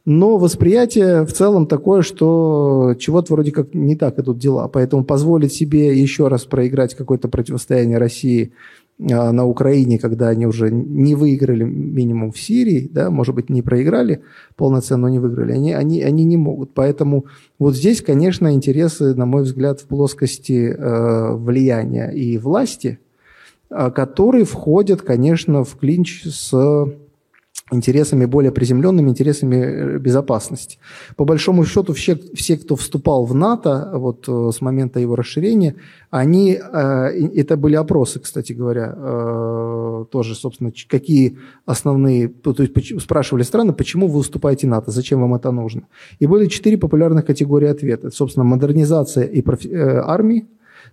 Но восприятие в целом такое, что чего-то вроде как не так идут дела. Поэтому позволить себе еще раз проиграть какое-то противостояние России а, на Украине, когда они уже не выиграли минимум в Сирии, да, может быть, не проиграли полноценно, но не выиграли, они, они, они не могут. Поэтому вот здесь, конечно, интересы, на мой взгляд, в плоскости э, влияния и власти, э, которые входят, конечно, в клинч с интересами более приземленными, интересами э, безопасности. По большому счету, все, все кто вступал в НАТО вот, э, с момента его расширения, они, э, это были опросы, кстати говоря, тоже, собственно, какие основные, то есть спрашивали страны, почему вы вступаете в НАТО, зачем вам это нужно. И были четыре популярных категории ответа. Собственно, модернизация и профи- армии,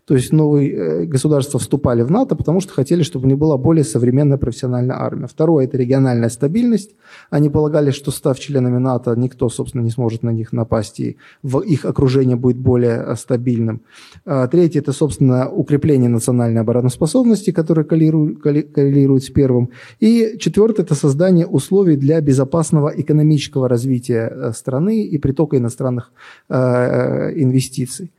то есть новые э, государства вступали в НАТО, потому что хотели, чтобы у них была более современная профессиональная армия. Второе – это региональная стабильность. Они полагали, что став членами НАТО, никто, собственно, не сможет на них напасть, и их окружение будет более э, стабильным. А третье – это, собственно, укрепление национальной обороноспособности, которое коррелирует с первым. И четвертое – это создание условий для безопасного экономического развития э, страны и притока иностранных инвестиций.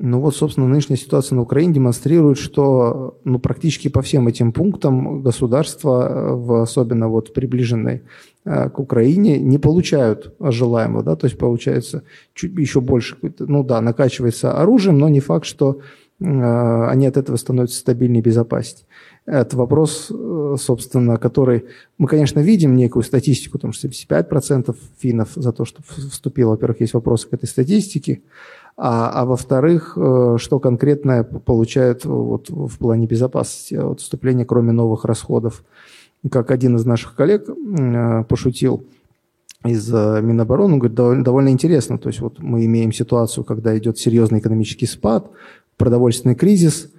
Ну вот, собственно, нынешняя ситуация на Украине демонстрирует, что ну, практически по всем этим пунктам государства, э, в особенно вот приближенной э, к Украине, не получают желаемого. Да? То есть получается чуть еще больше, ну да, накачивается оружием, но не факт, что э, они от этого становятся стабильнее и безопаснее. Это вопрос, э, собственно, который... Мы, конечно, видим некую статистику, там, что 75% финнов за то, что вступило. Во-первых, есть вопросы к этой статистике а, а во-вторых, э, что конкретно получают вот, в плане безопасности от вступления, кроме новых расходов. Как один из наших коллег э, пошутил из э, Минобороны, он говорит, довольно, интересно. То есть вот мы имеем ситуацию, когда идет серьезный экономический спад, продовольственный кризис,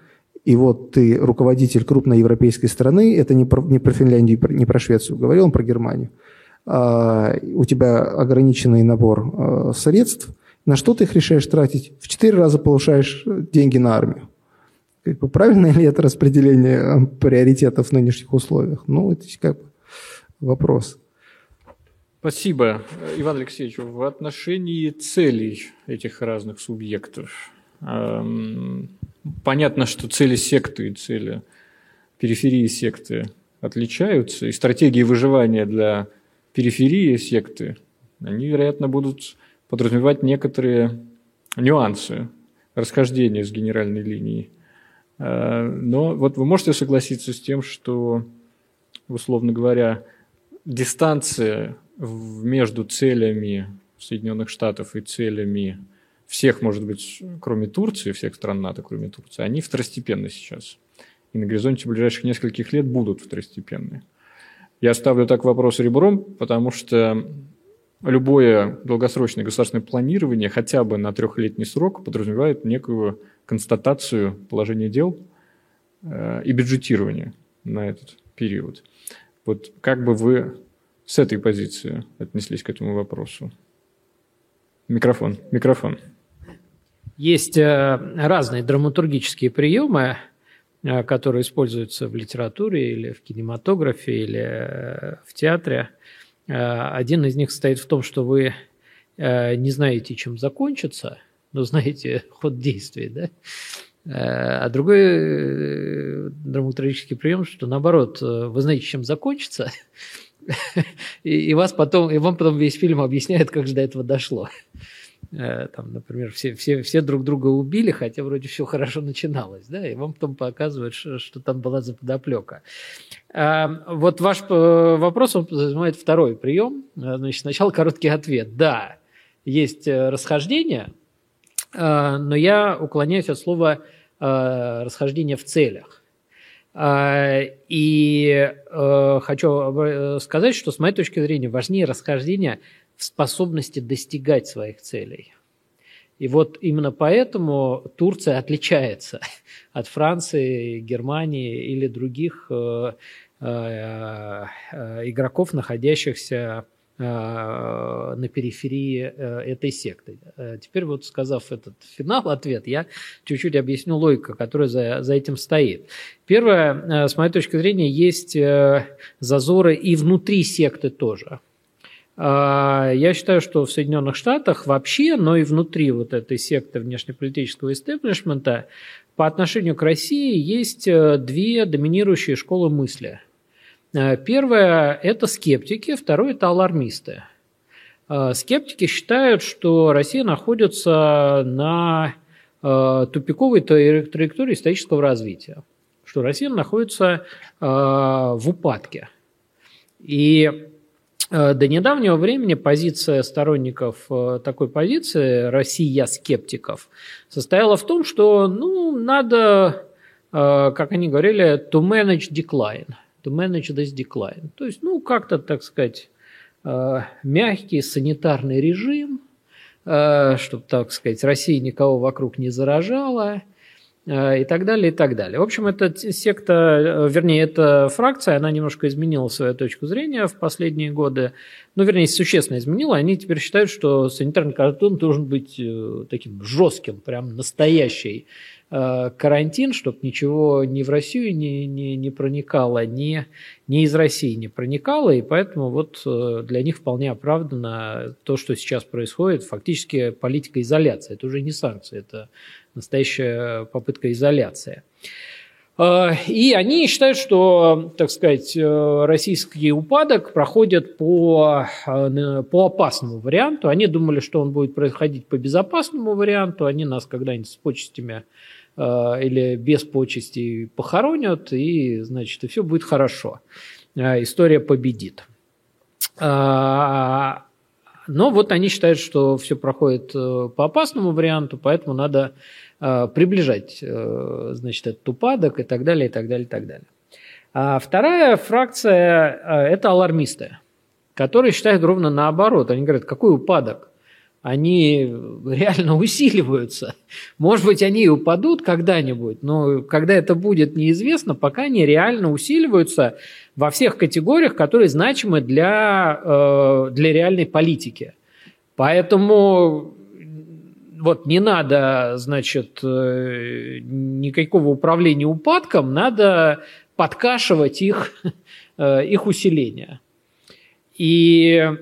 и вот ты руководитель крупной европейской страны, это не про, не про Финляндию, не про Швецию, говорил он про Германию, а, у тебя ограниченный набор средств, на что ты их решаешь тратить? В четыре раза повышаешь э, деньги на армию. Как бы, правильное ли это распределение э, приоритетов в нынешних условиях? Ну, это как бы вопрос. Спасибо, Иван Алексеевич. В отношении целей этих разных субъектов. Эм, понятно, что цели секты и цели периферии секты отличаются, и стратегии выживания для периферии секты, они, вероятно, будут подразумевать некоторые нюансы расхождения с генеральной линией. Э, но вот вы можете согласиться с тем, что, условно говоря, дистанция между целями Соединенных Штатов и целями всех, может быть, кроме Турции, всех стран НАТО, кроме Турции, они второстепенны сейчас. И на горизонте ближайших нескольких лет будут второстепенны. Я ставлю так вопрос ребром, потому что любое долгосрочное государственное планирование хотя бы на трехлетний срок подразумевает некую констатацию положения дел э, и бюджетирование на этот период. Вот как бы вы с этой позиции отнеслись к этому вопросу? Микрофон, микрофон. Есть э, разные драматургические приемы, э, которые используются в литературе или в кинематографе или в театре – Э, один из них состоит в том, что вы э, не знаете, чем закончится, но знаете (laughs) ход действий, да? Э, а другой драматургический прием, что наоборот, вы знаете, чем закончится, (laughs) и, и, вас потом, и вам потом весь фильм объясняет, как же до этого дошло. Э, там, например, все, все, все друг друга убили, хотя вроде все хорошо начиналось, да, и вам потом показывают, что, что там была за подоплека. А, вот ваш э, вопрос, он занимает второй прием. Э, значит, сначала короткий ответ. Да, есть расхождение, но я уклоняюсь от слова расхождение в целях. И хочу сказать, что с моей точки зрения важнее расхождение в способности достигать своих целей. И вот именно поэтому Турция отличается (laughs) от Франции, Германии или других э, э, э, игроков, находящихся на периферии этой секты. Теперь вот сказав этот (laughs) финал, ответ, я чуть-чуть объясню логику, которая за, за этим стоит. Первое, с моей точки зрения, есть зазоры и внутри секты тоже. А, я считаю, что в Соединенных Штатах вообще, но и внутри вот этой секты внешнеполитического истеблишмента по отношению к России есть э, две доминирующие школы мысли. Э, первая – это скептики, второе – это алармисты. Э, скептики считают, что Россия находится на тупиковой траектории исторического развития, что Россия находится в упадке. И до недавнего времени позиция сторонников э, такой позиции, Россия скептиков, состояла в том, что ну, надо, э, как они говорили, to manage decline, to manage this decline. То есть, ну, как-то, так сказать, мягкий санитарный режим, чтобы, так сказать, Россия никого вокруг не заражала – Э, и так далее, и так далее. В общем, эта секта, э, вернее, эта фракция, она немножко изменила свою точку зрения в последние годы. Ну, вернее, существенно изменила. Они теперь считают, что санитарный кордон должен быть э, таким жестким, прям настоящий карантин, чтобы ничего ни в Россию не, не, не проникало, ни, ни из России не проникало, и поэтому вот для них вполне оправдано то, что сейчас происходит, фактически политика изоляции. Это уже не санкции, это настоящая попытка изоляции. А, и они считают, что, так сказать, э, российский упадок проходит по, э, по опасному варианту. Они думали, что он будет происходить по безопасному варианту. Они нас когда-нибудь с почестями э, или без почестей похоронят, и, значит, и все будет хорошо. История победит. А, но вот они считают, что все проходит э, по опасному варианту, поэтому надо э, приближать э, значит, этот упадок и так далее, и так далее, и так далее. А вторая фракция – это алармисты, которые считают ровно наоборот. Они говорят, какой упадок? Они реально усиливаются. Может быть, они и упадут когда-нибудь, но когда это будет неизвестно, пока они реально усиливаются во всех категориях, которые значимы для, э, для реальной политики. Поэтому вот не надо, значит, э, никакого управления упадком, надо подкашивать их, (laughs) э, их усиление. И Э,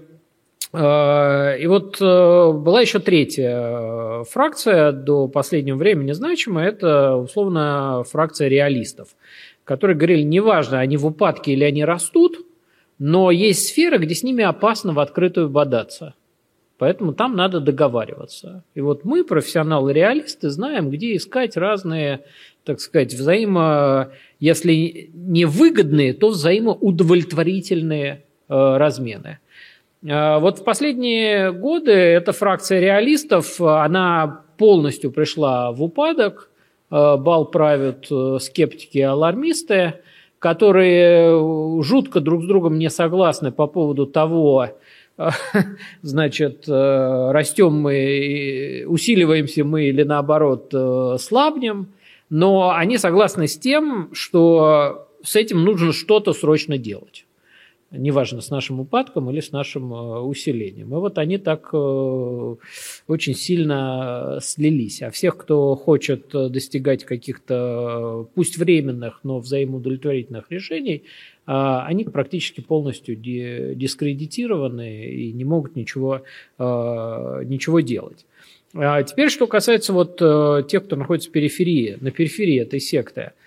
и вот э, была еще третья э, фракция до последнего времени значимая, это условно фракция реалистов, которые говорили, неважно, они в упадке или они растут, но есть сферы, где с ними опасно в открытую бодаться. Поэтому там надо договариваться. И вот мы, профессионалы-реалисты, знаем, где искать разные, так сказать, взаимо, если не выгодные, то взаимоудовлетворительные размены. Э, вот в последние годы эта фракция реалистов, она полностью пришла в упадок. Э, бал правят э, скептики и алармисты, которые жутко друг с другом не согласны по поводу того, (laughs) значит, растем мы, усиливаемся мы или наоборот слабнем, но они согласны с тем, что с этим нужно что-то срочно делать неважно, с нашим упадком или с нашим э, усилением. И вот они так э, очень сильно слились. А всех, кто хочет достигать каких-то, пусть временных, но взаимоудовлетворительных решений, они практически полностью дискредитированы и не могут ничего, э, ничего делать. А теперь, что касается вот тех, кто находится в периферии, на периферии этой секты –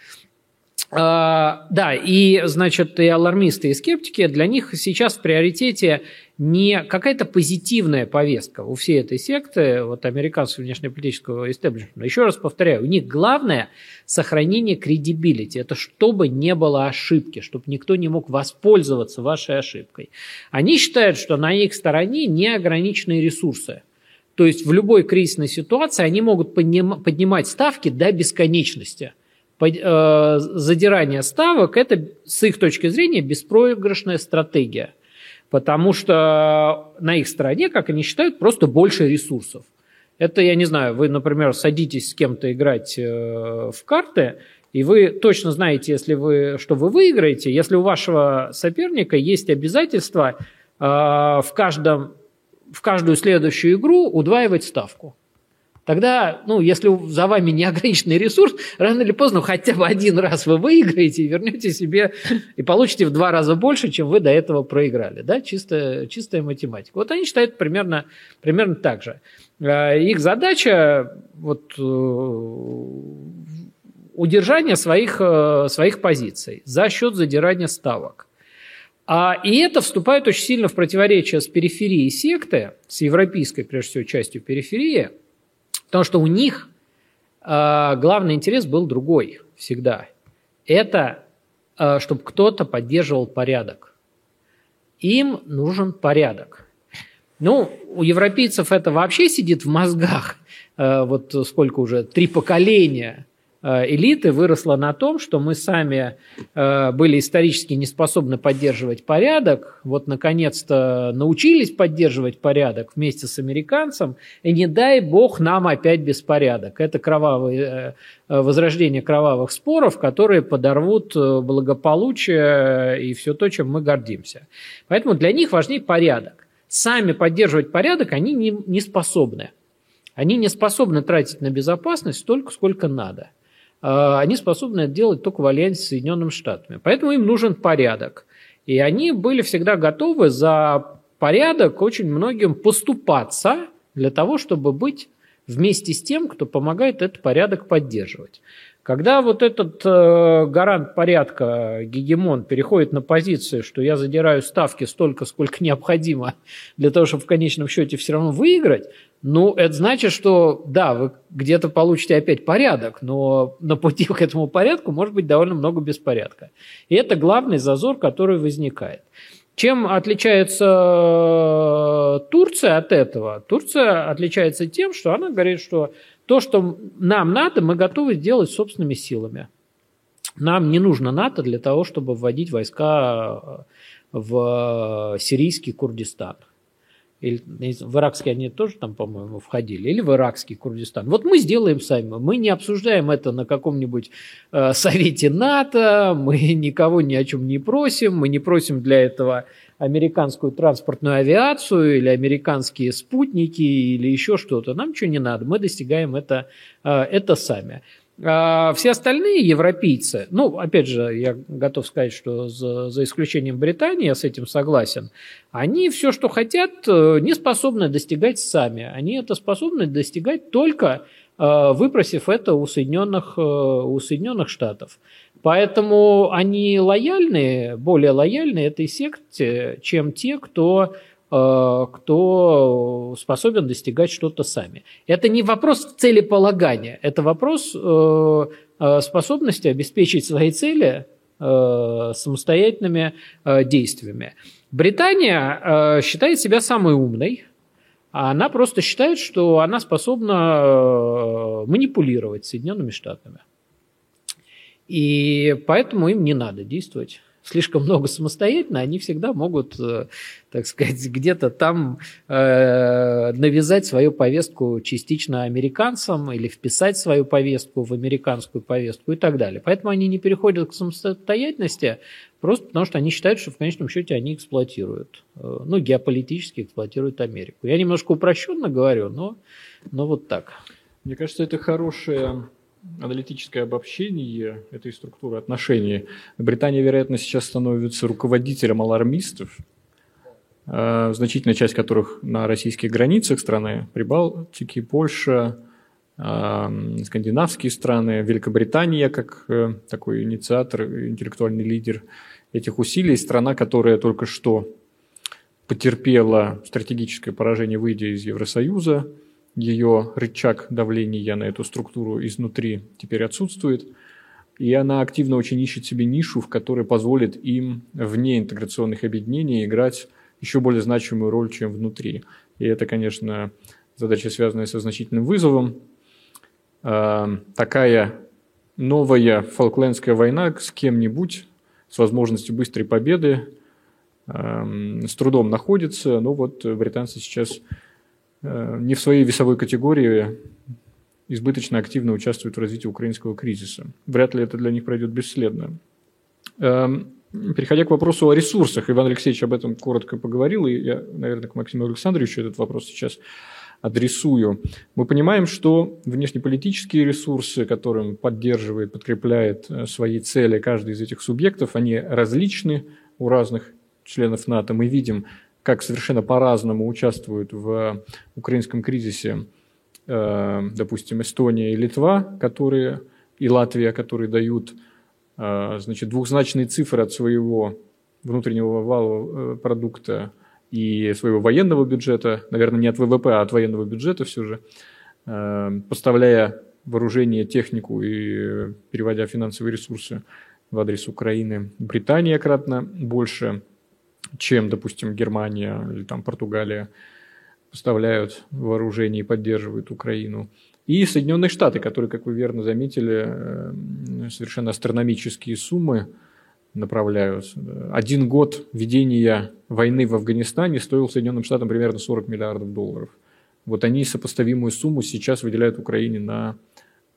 а, да, и, значит, и алармисты, и скептики, для них сейчас в приоритете не какая-то позитивная повестка у всей этой секты, вот американского внешнеполитического истеблишмента. Еще раз повторяю, у них главное сохранение кредибилити. Это чтобы не было ошибки, чтобы никто не мог воспользоваться вашей ошибкой. Они считают, что на их стороне неограниченные ресурсы. То есть в любой кризисной ситуации они могут поднимать ставки до бесконечности – задирание ставок – это, с их точки зрения, беспроигрышная стратегия. потому что на их стороне, как они считают, просто больше ресурсов. Это, я не знаю, вы, например, садитесь с кем-то играть э, в карты, и вы точно знаете, если вы, что вы выиграете, если у вашего соперника есть обязательство э, в, каждом, в каждую следующую игру удваивать ставку. Тогда, ну, если за вами неограниченный ресурс, рано или поздно хотя бы один раз вы выиграете и вернете себе и получите в два раза больше, чем вы до этого проиграли. Да? Чисто, чистая математика. Вот они считают примерно, примерно так же. А, их задача вот, э, удержание своих, э, своих позиций за счет задирания ставок. А, и это вступает очень сильно в противоречие с периферией секты, с европейской, прежде всего, частью периферии, потому что у них э, главный интерес был другой всегда. Это чтобы кто-то поддерживал порядок. Им нужен порядок. Ну, у европейцев это вообще сидит в мозгах. Э, вот сколько уже, три поколения э, элиты выросло на том, что мы сами э, были исторически не способны поддерживать порядок, вот наконец-то научились поддерживать порядок вместе с американцем, и не дай бог нам опять беспорядок. Это кровавое, возрождение кровавых споров, которые подорвут благополучие и все то, чем мы гордимся. Поэтому для них важнее порядок сами поддерживать порядок они не, не способны. Они не способны тратить на безопасность столько, сколько надо. А, они способны это делать только в альянсе с Соединенными Штатами. Поэтому им нужен порядок. И они были всегда готовы за порядок очень многим поступаться для того, чтобы быть вместе с тем, кто помогает этот порядок поддерживать. Когда вот этот э, гарант порядка, гегемон, переходит на позицию, что я задираю ставки столько, сколько (laughs) необходимо для того, чтобы в конечном счете все равно выиграть, ну, это значит, что да, вы где-то получите опять порядок, но на пути к этому порядку может быть довольно много беспорядка. И это главный зазор, который возникает. Чем отличается э, Турция от этого? Турция отличается тем, что она говорит, что то, что нам надо, мы готовы сделать собственными силами. Нам не нужно НАТО для того, чтобы вводить войска в сирийский Курдистан. Или, в иракский они тоже там, по-моему, входили, или в иракский Курдистан. Вот мы сделаем сами. Мы не обсуждаем это на каком-нибудь э, совете НАТО, мы никого ни о чем не просим, мы не просим для этого американскую транспортную авиацию или американские спутники или еще что-то. Нам ничего не надо, мы достигаем это, э, это сами. А все остальные европейцы, ну, опять же, я готов сказать, что за, за исключением Британии, я с этим согласен, они все, что хотят, э, не способны достигать сами. Они это способны достигать только э, выпросив это у Соединенных, у Соединенных Штатов. Поэтому они лояльны, более лояльны этой секте, чем те, кто, э, кто способен достигать что-то сами. Это не вопрос целеполагания, это вопрос э, э, способности обеспечить свои цели самостоятельными действиями. Британия считает себя самой умной, она просто считает, что она способна манипулировать Соединенными Штатами. И поэтому им не надо действовать слишком много самостоятельно, они всегда могут, э, так сказать, (laughs) где-то там э, навязать свою повестку частично американцам или вписать свою повестку в американскую повестку и так далее. Поэтому они не переходят к самостоятельности, просто потому что они считают, что в конечном счете они эксплуатируют, э, ну, геополитически эксплуатируют Америку. Я немножко упрощенно говорю, но, но вот так. Мне кажется, это хорошая аналитическое обобщение этой структуры отношений. Британия, вероятно, сейчас становится руководителем алармистов, э, значительная часть которых на российских границах страны, Прибалтики, Польша, э, скандинавские страны, Великобритания как э, такой инициатор, интеллектуальный лидер этих усилий, страна, которая только что потерпела стратегическое поражение, выйдя из Евросоюза – ее рычаг давления на эту структуру изнутри теперь отсутствует, и она активно очень ищет себе нишу, в которой позволит им вне интеграционных объединений играть еще более значимую роль, чем внутри. И это, конечно, задача, связанная со значительным вызовом. А, такая новая Фолклендская война с кем-нибудь, с возможностью быстрой победы, с трудом находится, но вот британцы сейчас не в своей весовой категории избыточно активно участвуют в развитии украинского кризиса. Вряд ли это для них пройдет бесследно. Переходя к вопросу о ресурсах, Иван Алексеевич об этом коротко поговорил, и я, наверное, к Максиму Александровичу этот вопрос сейчас адресую. Мы понимаем, что внешнеполитические ресурсы, которым поддерживает, подкрепляет э, свои цели каждый из этих субъектов, они различны у разных членов НАТО. Мы видим, как совершенно по-разному участвуют в украинском кризисе, э, допустим, Эстония и Литва, которые, и Латвия, которые дают а, значит, двухзначные цифры от своего внутреннего валового э, продукта и своего военного бюджета, наверное, не от ВВП, а от военного бюджета все же, поставляя вооружение, технику и переводя финансовые ресурсы в адрес Украины. Британия кратно больше, чем, допустим, Германия или там Португалия поставляют вооружение и поддерживают Украину. И Соединенные Штаты, которые, как вы верно заметили, э, совершенно астрономические суммы направляют. Один год ведения войны в Афганистане стоил Соединенным Штатам примерно 40 миллиардов долларов. Вот они сопоставимую сумму сейчас выделяют Украине на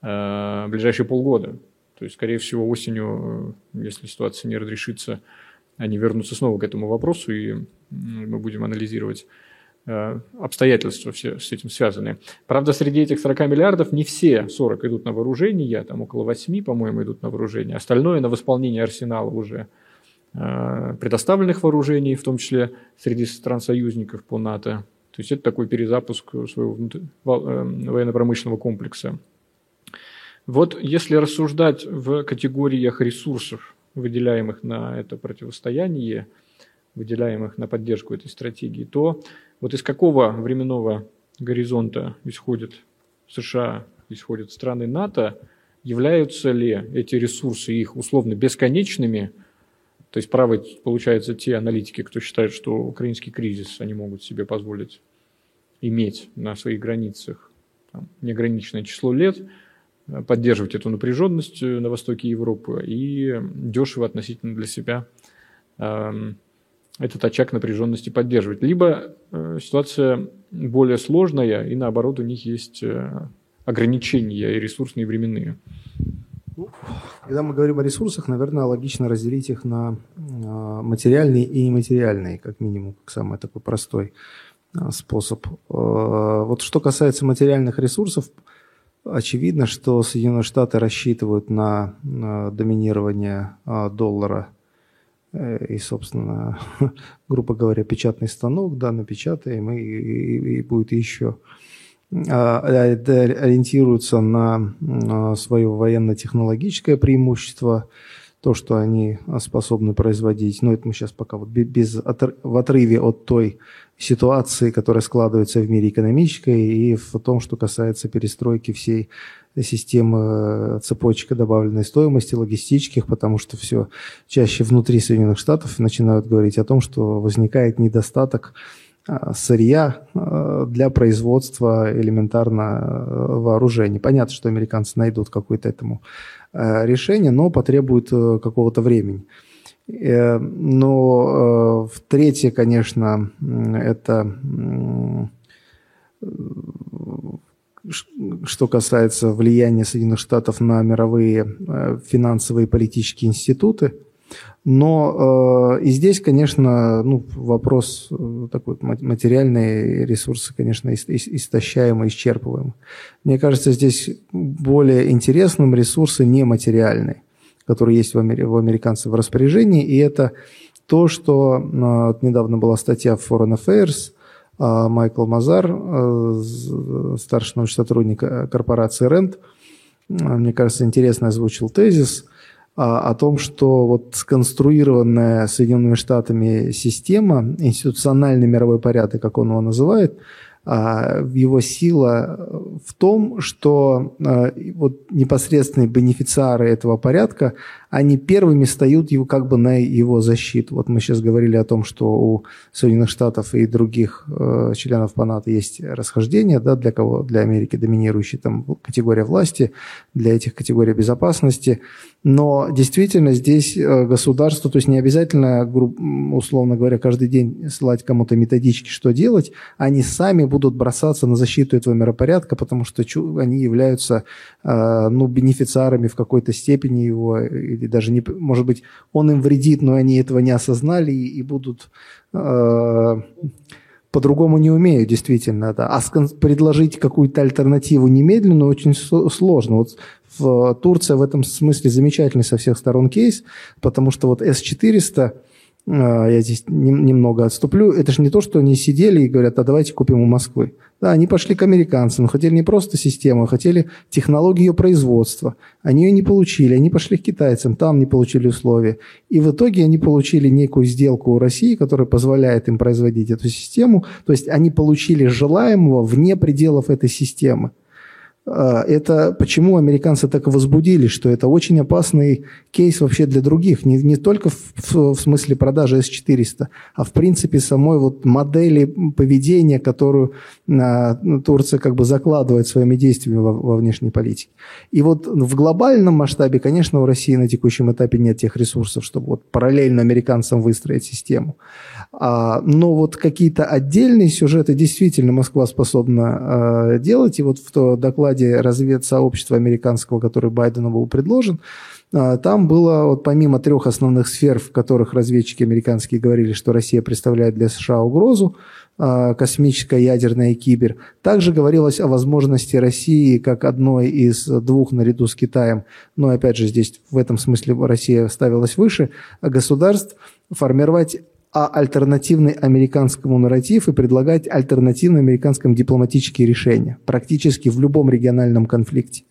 э, ближайшие полгода. То есть, скорее всего, осенью, э, если ситуация не разрешится, они вернутся снова к этому вопросу, и мы будем анализировать Э, обстоятельства все с этим связаны. Правда, среди этих 40 миллиардов не все 40 идут на вооружение, там около 8, по-моему, идут на вооружение. Остальное на восполнение арсенала уже э, предоставленных вооружений, в том числе среди стран-союзников по НАТО. То есть это такой перезапуск своего э, военно-промышленного комплекса. Вот если рассуждать в категориях ресурсов, выделяемых на это противостояние, выделяемых на поддержку этой стратегии, то вот из какого временного горизонта исходят США, исходят страны НАТО, являются ли эти ресурсы их условно бесконечными, то есть правы, получается, те аналитики, кто считает, что украинский кризис они могут себе позволить иметь на своих границах там, неограниченное число лет, поддерживать эту напряженность на востоке Европы и дешево относительно для себя эм, этот очаг напряженности поддерживать. Либо э, ситуация более сложная, и наоборот у них есть э, ограничения и ресурсные, и временные. Ну, когда мы говорим о ресурсах, наверное, логично разделить их на э, материальные и нематериальные, как минимум, как самый такой простой способ. Вот что касается материальных ресурсов, очевидно, что Соединенные Штаты рассчитывают на доминирование доллара. Э, и, собственно, (laughs) грубо говоря, печатный станок, да, напечатаем, и, и, и будет еще а, ориентируются на свое военно-технологическое преимущество, то, что они способны производить. Но это мы сейчас пока вот без, в отрыве от той ситуации, которая складывается в мире экономической и в том, что касается перестройки всей системы э, цепочек добавленной стоимости, логистических, потому что все чаще внутри Соединенных Штатов начинают говорить о том, что возникает недостаток а, сырья а, для производства элементарно э, вооружений. Понятно, что американцы найдут какое-то этому э, решение, но потребует какого-то времени. Но в третье, конечно, это что касается влияния Соединенных Штатов на мировые э, финансовые и политические институты. Но э, и здесь, конечно, ну, вопрос э, такой материальные ресурсы, конечно, истощаемы, исчерпываемы. Мне кажется, здесь более интересным ресурсы нематериальные, которые есть у, амер... у американцев в распоряжении, и это то, что э, недавно была статья в Foreign Affairs – а Майкл Мазар, э, старший научный сотрудник э, корпорации РЕНТ, э, мне кажется, интересно озвучил тезис о том, что вот сконструированная Соединенными Штатами система, институциональный мировой порядок, как он его называет, а, его сила в том, что вот непосредственные бенефициары этого порядка, они первыми встают его, как бы на его защиту. Вот мы сейчас говорили о том, что у Соединенных Штатов и других э, членов по НАТО есть расхождения, да, для кого? Для Америки доминирующей там категория власти, для этих категория безопасности. Но действительно здесь э, государство, то есть не обязательно, условно говоря, каждый день ссылать кому-то методички, что делать, они сами будут бросаться на защиту этого миропорядка, потому что они являются э, ну, бенефициарами в какой-то степени его, даже, не, может быть, он им вредит, но они этого не осознали и, будут э, по-другому не умеют действительно. Да. А предложить какую-то альтернативу немедленно очень сложно. Вот в Турция в этом смысле замечательный со всех сторон кейс, потому что вот С-400, а, я здесь немного отступлю, это же не то, что они сидели и говорят, а давайте купим у Москвы. Да, они пошли к американцам, хотели не просто систему, а хотели технологию ее производства. Они ее не получили, они пошли к китайцам, там не получили условия. И в итоге они получили некую сделку у России, которая позволяет им производить эту систему. То есть они получили желаемого вне пределов этой системы. А, это почему американцы так возбудились, что это очень опасный кейс вообще для других, не, не только в, в, в смысле продажи S400, а в принципе самой вот модели поведения, которую а, Турция как бы закладывает своими действиями во, во внешней политике. И вот в глобальном масштабе, конечно, у России на текущем этапе нет тех ресурсов, чтобы вот параллельно американцам выстроить систему. А, но вот какие-то отдельные сюжеты действительно Москва способна а, делать. И вот в докладе разведсообщества американского, который Байдену был предложен, а, там было, вот помимо трех основных сфер, в которых разведчики американские говорили, что Россия представляет для США угрозу, космическая, ядерная и кибер. Также говорилось о возможности России как одной из двух наряду с Китаем, но опять же здесь в этом смысле Россия ставилась выше, государств формировать а альтернативный американскому нарратив и предлагать альтернативные американским дипломатические решения практически в любом региональном конфликте.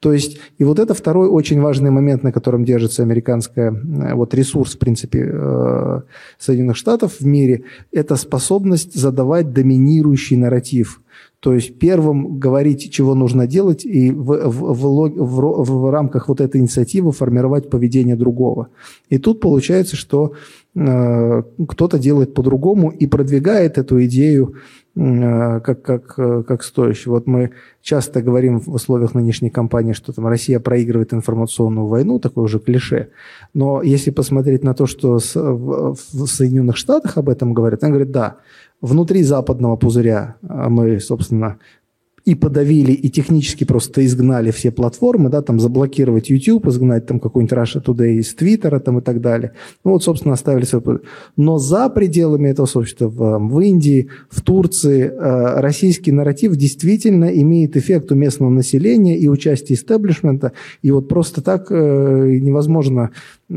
То есть, и вот это второй очень важный момент, на котором держится американская, э, вот ресурс, в принципе, э, Соединенных Штатов в мире, это способность задавать доминирующий нарратив. То есть первым говорить, чего нужно делать, и в, в, в, в, в рамках вот этой инициативы формировать поведение другого. И тут получается, что кто-то делает по-другому и продвигает эту идею э, как, как, э, как стоящую. Вот мы часто говорим в условиях нынешней кампании, что там Россия проигрывает информационную войну, такое уже клише. Но если посмотреть на то, что в Соединенных Штатах об этом говорят, они говорят, да, внутри западного пузыря мы, собственно, и подавили, и технически просто изгнали все платформы, да, там заблокировать YouTube, изгнать там какой-нибудь Russia Today из Твиттера там и так далее. Ну вот, собственно, оставили свой... Но за пределами этого сообщества, в, в Индии, в Турции, э, российский нарратив действительно имеет эффект у местного населения и участия истеблишмента, и вот просто так э, невозможно э,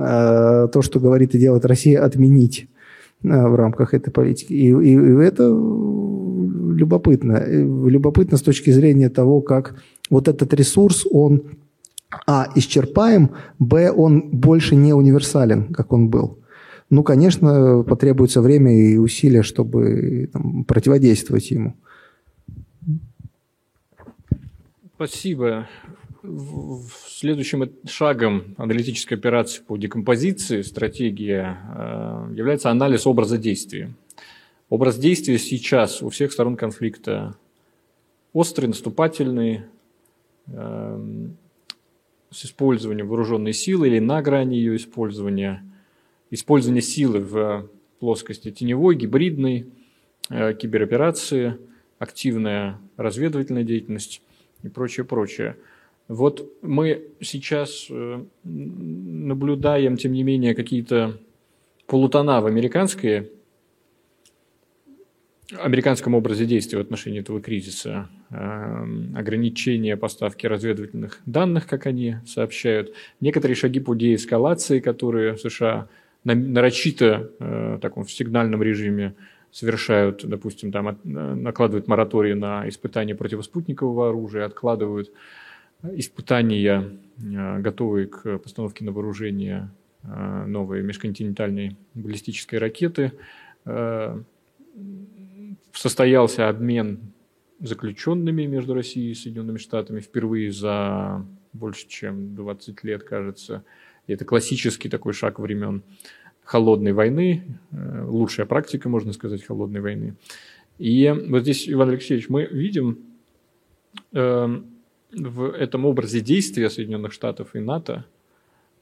то, что говорит и делает Россия, отменить э, в рамках этой политики. И, и, и это любопытно. Э, любопытно с точки зрения того, как вот этот ресурс, он, а, исчерпаем, б, он больше не универсален, как он был. Ну, конечно, потребуется время и усилия, чтобы там, противодействовать ему. Спасибо. Следующим шагом аналитической операции по декомпозиции стратегия э, является анализ образа действия. Образ действия сейчас у всех сторон конфликта острый, наступательный, э, с использованием вооруженной силы или на грани ее использования, использование силы в плоскости теневой, гибридной, э, кибероперации, активная разведывательная деятельность и прочее, прочее. Вот мы сейчас э, наблюдаем, тем не менее, какие-то полутона в американской американском образе действия в отношении этого кризиса, эм, ограничение поставки разведывательных данных, как они сообщают, некоторые шаги по деэскалации, которые США нарочито э, в таком в сигнальном режиме совершают, допустим, там накладывают моратории на испытания противоспутникового оружия, откладывают испытания, э, готовые к постановке на вооружение э, новой межконтинентальной баллистической ракеты состоялся обмен заключенными между Россией и Соединенными Штатами впервые за больше чем 20 лет, кажется. И это классический такой шаг времен холодной войны, э, лучшая практика, можно сказать, холодной войны. И вот здесь, Иван Алексеевич, мы видим э, в этом образе действия Соединенных Штатов и НАТО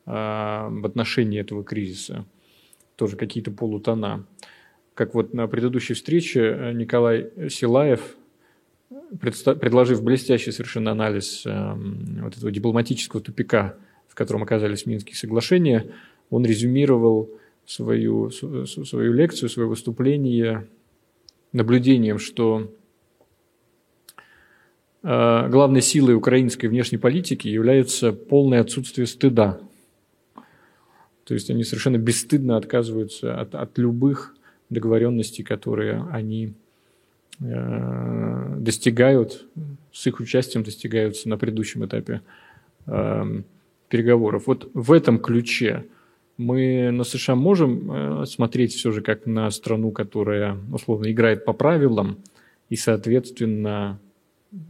э, в отношении этого кризиса тоже какие-то полутона. Как вот на предыдущей встрече э, Николай Силаев, предложив блестящий совершенно анализ э, вот этого дипломатического тупика, в котором оказались Минские соглашения, он резюмировал свою, свою лекцию, свое выступление наблюдением, что э, главной силой украинской внешней политики является полное отсутствие стыда. То есть они совершенно бесстыдно отказываются от, от любых договоренностей, которые они э, достигают, с их участием достигаются на предыдущем этапе э, переговоров. Вот в этом ключе мы на США можем э, смотреть все же как на страну, которая, условно, играет по правилам, и, соответственно,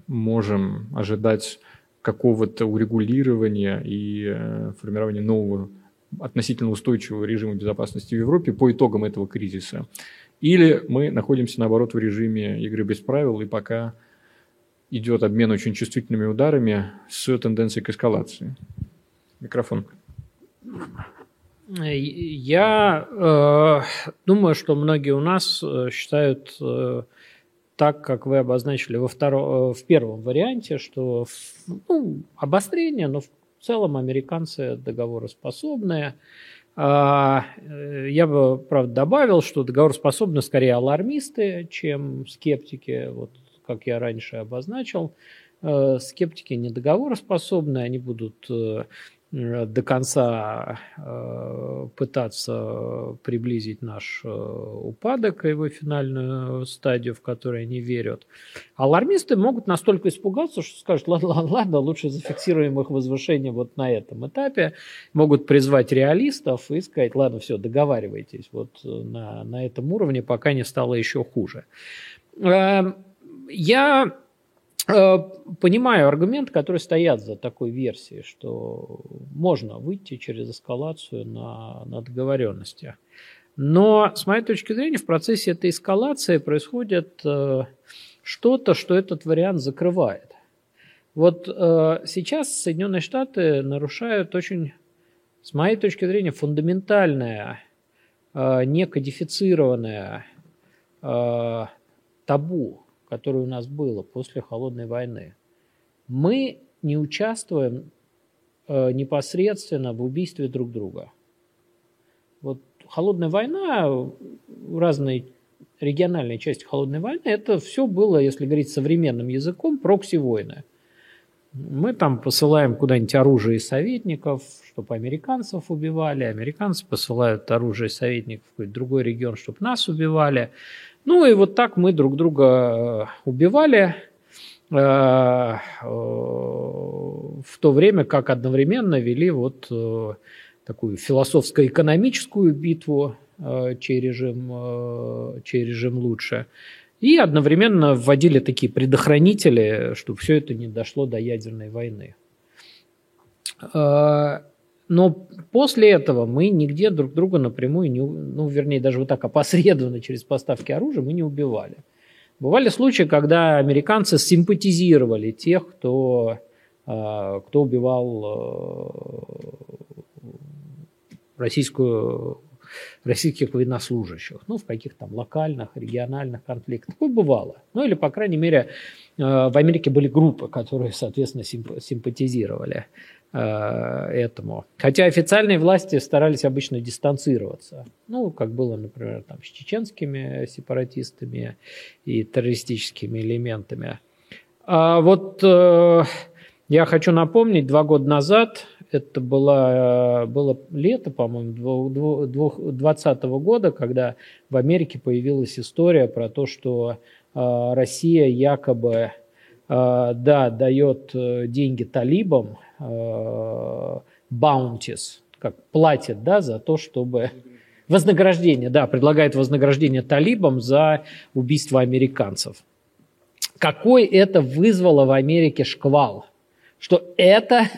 можем ожидать какого-то урегулирования и э, формирования нового относительно устойчивого режима безопасности в Европе по итогам этого кризиса. Или мы находимся, наоборот, в режиме игры без правил, и пока идет обмен очень чувствительными ударами с тенденцией к эскалации. Микрофон. Я э, думаю, что многие у нас э, считают э, так, как вы обозначили во втором, э, в первом варианте, что ну, обострение, но в целом американцы договороспособные. А, э, я бы, правда, добавил, что договороспособны скорее алармисты, чем скептики, вот как я раньше обозначил. Э, скептики недоговороспособны, они будут Э, до конца э, пытаться приблизить наш э, упадок и его финальную стадию, в которой они верят. Алармисты могут настолько испугаться, что скажут, ладно, ладно, ладно, лучше зафиксируем их возвышение вот на этом этапе. Могут призвать реалистов и сказать, ладно, все, договаривайтесь вот на, на этом уровне, пока не стало еще хуже. Эм, я Э, понимаю аргументы, которые стоят за такой версией, что можно выйти через эскалацию на, на договоренности. Но, с моей точки зрения, в процессе этой эскалации происходит э, что-то, что этот вариант закрывает. Вот э, сейчас Соединенные Штаты нарушают очень, с моей точки зрения, фундаментальное, э, некодифицированное э, табу которое у нас было после Холодной войны, мы не участвуем э, непосредственно в убийстве друг друга. Вот Холодная война, разные региональные части Холодной войны, это все было, если говорить современным языком, прокси-войны. Мы там посылаем куда-нибудь оружие и советников, чтобы американцев убивали, американцы посылают оружие и советников в какой-то другой регион, чтобы нас убивали. Ну и вот так мы друг друга э, убивали э, э, в то время, как одновременно вели вот такую философско-экономическую битву, чей режим, чей режим лучше, и одновременно вводили такие предохранители, чтобы все это не дошло до ядерной войны. Но после этого мы нигде друг друга напрямую, не, ну, вернее, даже вот так опосредованно через поставки оружия мы не убивали. Бывали случаи, когда американцы симпатизировали тех, кто, а, кто убивал э, российскую, российских военнослужащих, ну, в каких-то там локальных, региональных конфликтах. Такое бывало. Ну, или, по крайней мере, э, в Америке были группы, которые, соответственно, симпатизировали Э, этому. Хотя официальные власти старались обычно дистанцироваться. Ну, как было, например, там, с чеченскими сепаратистами и террористическими элементами. А вот э, я хочу напомнить, два года назад, это было, было лето, по-моему, 2020 года, когда в Америке появилась история про то, что э, Россия якобы э, да, дает э, деньги талибам, Э, bounties, как платит да, за то, чтобы... Вознаграждение, да, предлагает вознаграждение талибам за убийство американцев. Какой это вызвало в Америке шквал? что это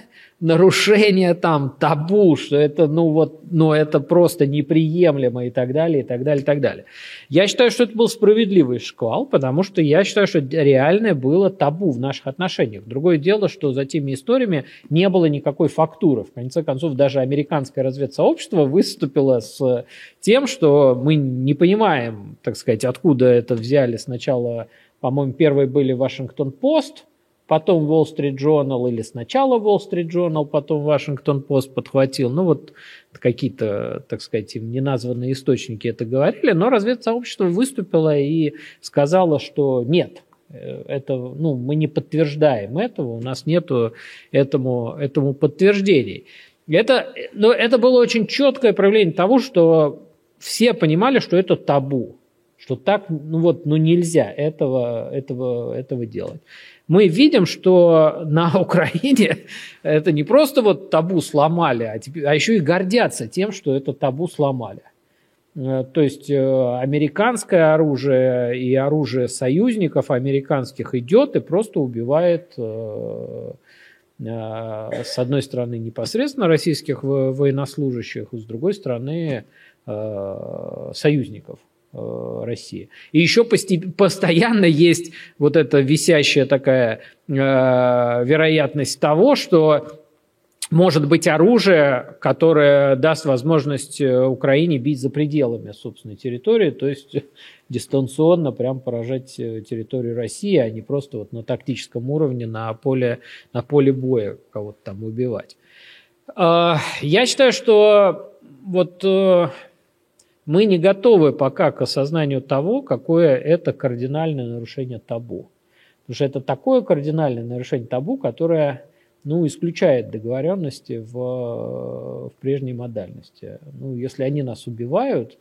нарушение там табу, что это, ну вот, ну это просто неприемлемо и так далее, и так далее, и так далее. Я считаю, что это был справедливый шквал, потому что я считаю, что реальное было табу в наших отношениях. Другое дело, что за теми историями не было никакой фактуры. В конце концов, даже американское разведсообщество выступило с тем, что мы не понимаем, так сказать, откуда это взяли сначала, по-моему, первые были Вашингтон-Пост – потом Wall Street Journal или сначала Wall Street Journal, потом Washington Post подхватил. Ну вот какие-то, так сказать, им неназванные источники это говорили, но разведсообщество выступило и сказало, что нет, э, это, ну, мы не подтверждаем этого, у нас нет этому, этому подтверждений. Это, но это было очень четкое проявление того, что все понимали, что это табу, что так, ну вот, ну нельзя этого, этого, этого делать мы видим, что на (laughs) Украине это не просто вот табу сломали, а, теперь, а еще и гордятся тем, что это табу сломали. Э, то есть э, американское оружие и оружие союзников американских идет и просто убивает э, с одной стороны непосредственно российских военнослужащих, с другой стороны союзников. Э, России. И еще постоянно есть вот эта висящая такая э, вероятность того, что может быть оружие, которое даст возможность э, Украине бить за пределами собственной территории, то есть дистанционно прям поражать территорию России, а не просто вот на тактическом уровне на поле, на поле боя кого-то там убивать. Я считаю, что вот мы не готовы пока к осознанию того, какое это кардинальное нарушение табу. Потому что это такое кардинальное нарушение табу, которое ну, исключает договоренности в, в прежней модальности. Ну, если они нас убивают,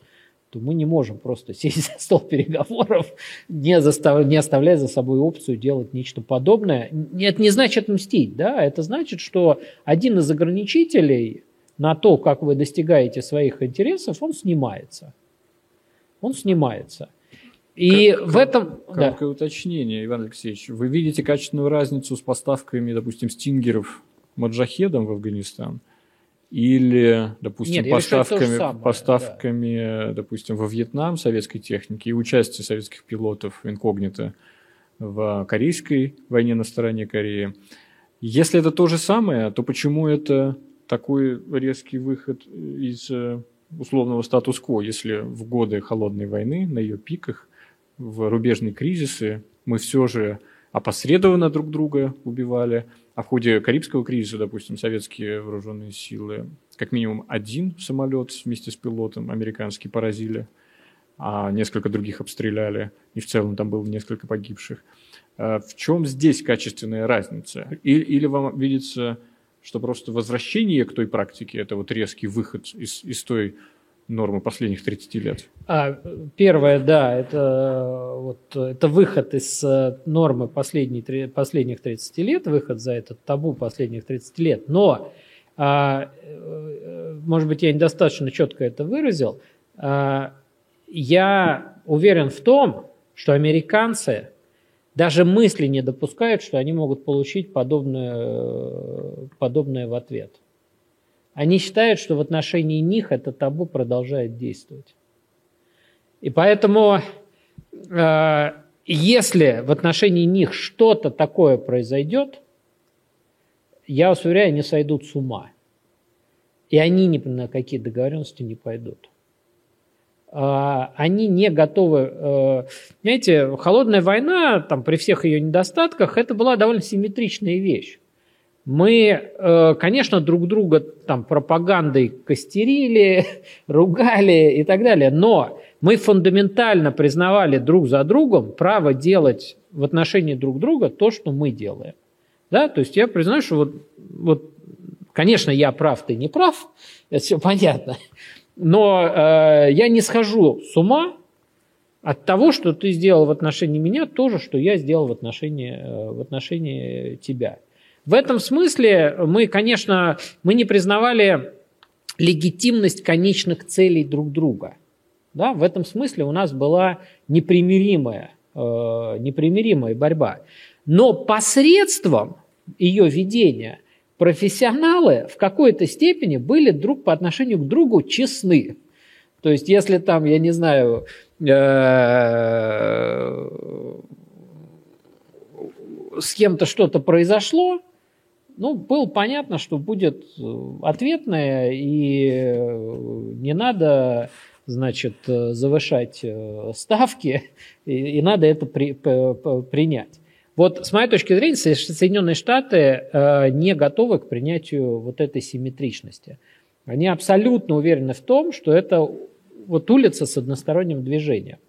то мы не можем просто (laughs) сесть за стол переговоров, не, застав... не оставляя за собой опцию делать нечто подобное. Это не значит мстить, да? это значит, что один из ограничителей на то, как вы достигаете своих интересов, он снимается. Он снимается. И как, в этом... Короткое да. уточнение, Иван Алексеевич. Вы видите качественную разницу с поставками, допустим, стингеров маджахедам в Афганистан? Или, допустим, Нет, поставками, самое, поставками да. допустим, во Вьетнам советской техники и участие советских пилотов инкогнито в корейской войне на стороне Кореи. Если это то же самое, то почему это такой резкий выход из э, условного статус-кво, если в годы холодной войны, на ее пиках, в рубежные кризисы мы все же опосредованно друг друга убивали, а в ходе Карибского кризиса, допустим, советские вооруженные силы, как минимум один самолет вместе с пилотом американский поразили, а несколько других обстреляли, и в целом там было несколько погибших. А в чем здесь качественная разница? Или, или вам видится что просто возвращение к той практике – это вот резкий выход из, из той нормы последних 30 лет? А, первое, да, это, вот, это выход из э, нормы последней, последних 30 лет, выход за этот табу последних 30 лет. Но, а, э, может быть, я недостаточно четко это выразил, а, я уверен в том, что американцы даже мысли не допускают, что они могут получить подобное, подобное в ответ. Они считают, что в отношении них это табу продолжает действовать. И поэтому, э, если в отношении них что-то такое произойдет, я вас уверяю, они сойдут с ума. И они ни на какие договоренности не пойдут. А, они не готовы. Э, знаете, холодная война, там, при всех ее недостатках, это была довольно симметричная вещь. Мы, э, конечно, друг друга там пропагандой костерили, (laughs) ругали и так далее, но мы фундаментально признавали друг за другом право делать в отношении друг друга то, что мы делаем. Да? То есть я признаю, что вот, вот, конечно, я прав, ты не прав, это все понятно. Но э, я не схожу с ума от того, что ты сделал в отношении меня, то же, что я сделал в отношении, э, в отношении тебя. В этом смысле мы, конечно, мы не признавали легитимность конечных целей друг друга. Да? В этом смысле у нас была непримиримая, э, непримиримая борьба. Но посредством ее ведения профессионалы в какой-то степени были друг по отношению к другу честны. То есть, если там, я не знаю, э, с кем-то что-то произошло, ну, было понятно, что будет ответное, и не надо, значит, завышать ставки, и, и надо это при, принять. Вот с моей точки зрения, Соединенные Штаты э, не готовы к принятию вот этой симметричности. Они абсолютно уверены в том, что это вот улица с односторонним движением.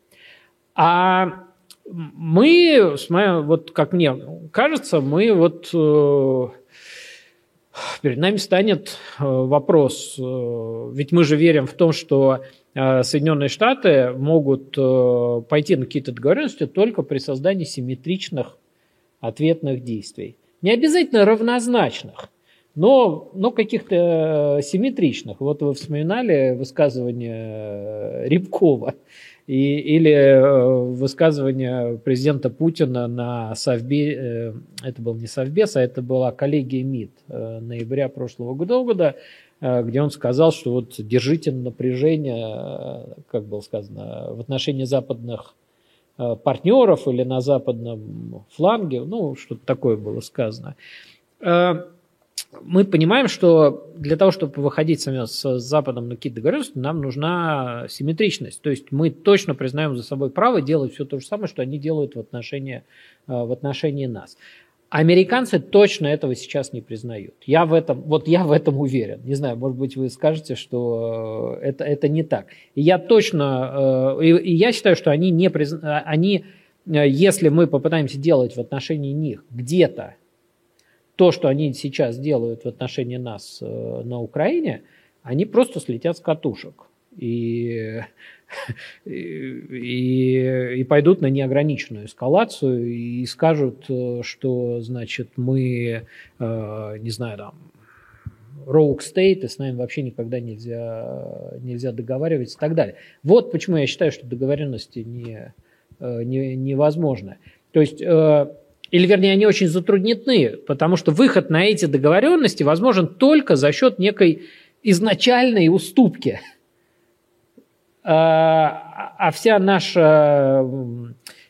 А мы, вот как мне кажется, мы вот э, перед нами станет э, вопрос, ведь мы же верим в том, что Соединенные Штаты могут пойти на какие-то договоренности только при создании симметричных ответных действий. Не обязательно равнозначных, но, но каких-то э, симметричных. Вот вы вспоминали высказывание э, Рябкова и, или э, высказывание президента Путина на Совбе, это был не Совбес, а это была коллегия МИД ноября прошлого года, где он сказал, что вот держите напряжение, как было сказано, в отношении западных партнеров или на западном фланге, ну, что-то такое было сказано. Э, мы понимаем, что для того, чтобы выходить с Западом на какие-то договоренности, нам нужна симметричность. То есть мы точно признаем за собой право делать все то же самое, что они делают в отношении, э, в отношении нас. Американцы точно этого сейчас не признают. Я в этом, вот я в этом уверен. Не знаю, может быть, вы скажете, что э, это, это не так. И я точно, э, и, я считаю, что они не признают, они, э, если мы попытаемся делать в отношении них где-то то, что они сейчас делают в отношении нас на Украине, они просто слетят с катушек. И (laughs) и, и пойдут на неограниченную эскалацию и скажут, э, что, значит, мы, э, не знаю, там, rogue state, и с нами вообще никогда нельзя, нельзя договариваться и так далее. Вот почему я считаю, что договоренности не, э, не, невозможны. То есть, или вернее, они очень затруднены, потому что выход на эти договоренности возможен только за счет некой изначальной уступки – а, а вся наша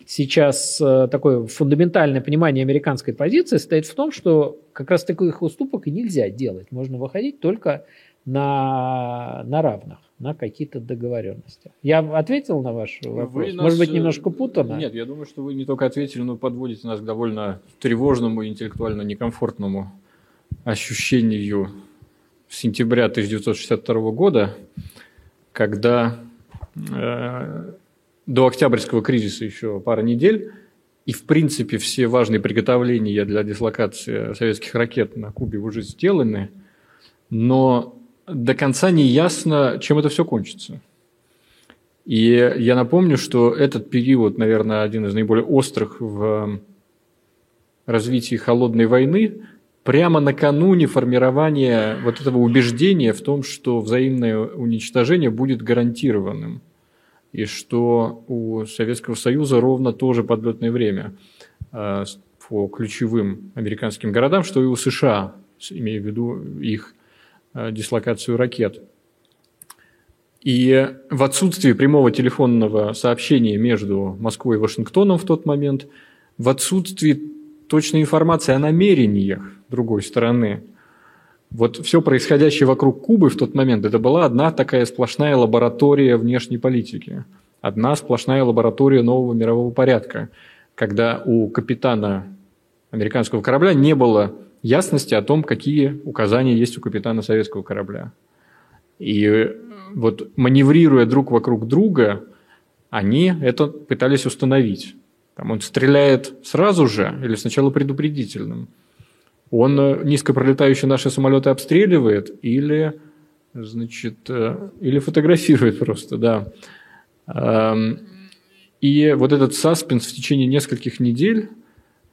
сейчас э, такое фундаментальное понимание американской позиции стоит в том, что как раз таких уступок и нельзя делать. Можно выходить только на, на равных, на какие-то договоренности. Я ответил на ваш вопрос? Вы Может быть, э, немножко путано? Нет, я думаю, что вы не только ответили, но подводите нас к довольно тревожному интеллектуально некомфортному ощущению сентября 1962 года, когда до Октябрьского кризиса еще пара недель, и, в принципе, все важные приготовления для дислокации советских ракет на Кубе уже сделаны, но до конца не ясно, чем это все кончится. И я напомню, что этот период, наверное, один из наиболее острых в развитии холодной войны, прямо накануне формирования вот этого убеждения в том, что взаимное уничтожение будет гарантированным, и что у Советского Союза ровно то же подлетное время а, по ключевым американским городам, что и у США, имея в виду их а, дислокацию ракет. И в отсутствии прямого телефонного сообщения между Москвой и Вашингтоном в тот момент, в отсутствии точной информации о намерениях другой стороны. Вот все происходящее вокруг Кубы в тот момент, это была одна такая сплошная лаборатория внешней политики. Одна сплошная лаборатория нового мирового порядка, когда у капитана американского корабля не было ясности о том, какие указания есть у капитана советского корабля. И вот маневрируя друг вокруг друга, они это пытались установить. Там он стреляет сразу же или сначала предупредительным? Он э, низко пролетающие наши самолеты обстреливает или, значит, э, или фотографирует просто, да. Эм, и вот этот саспенс в течение нескольких недель,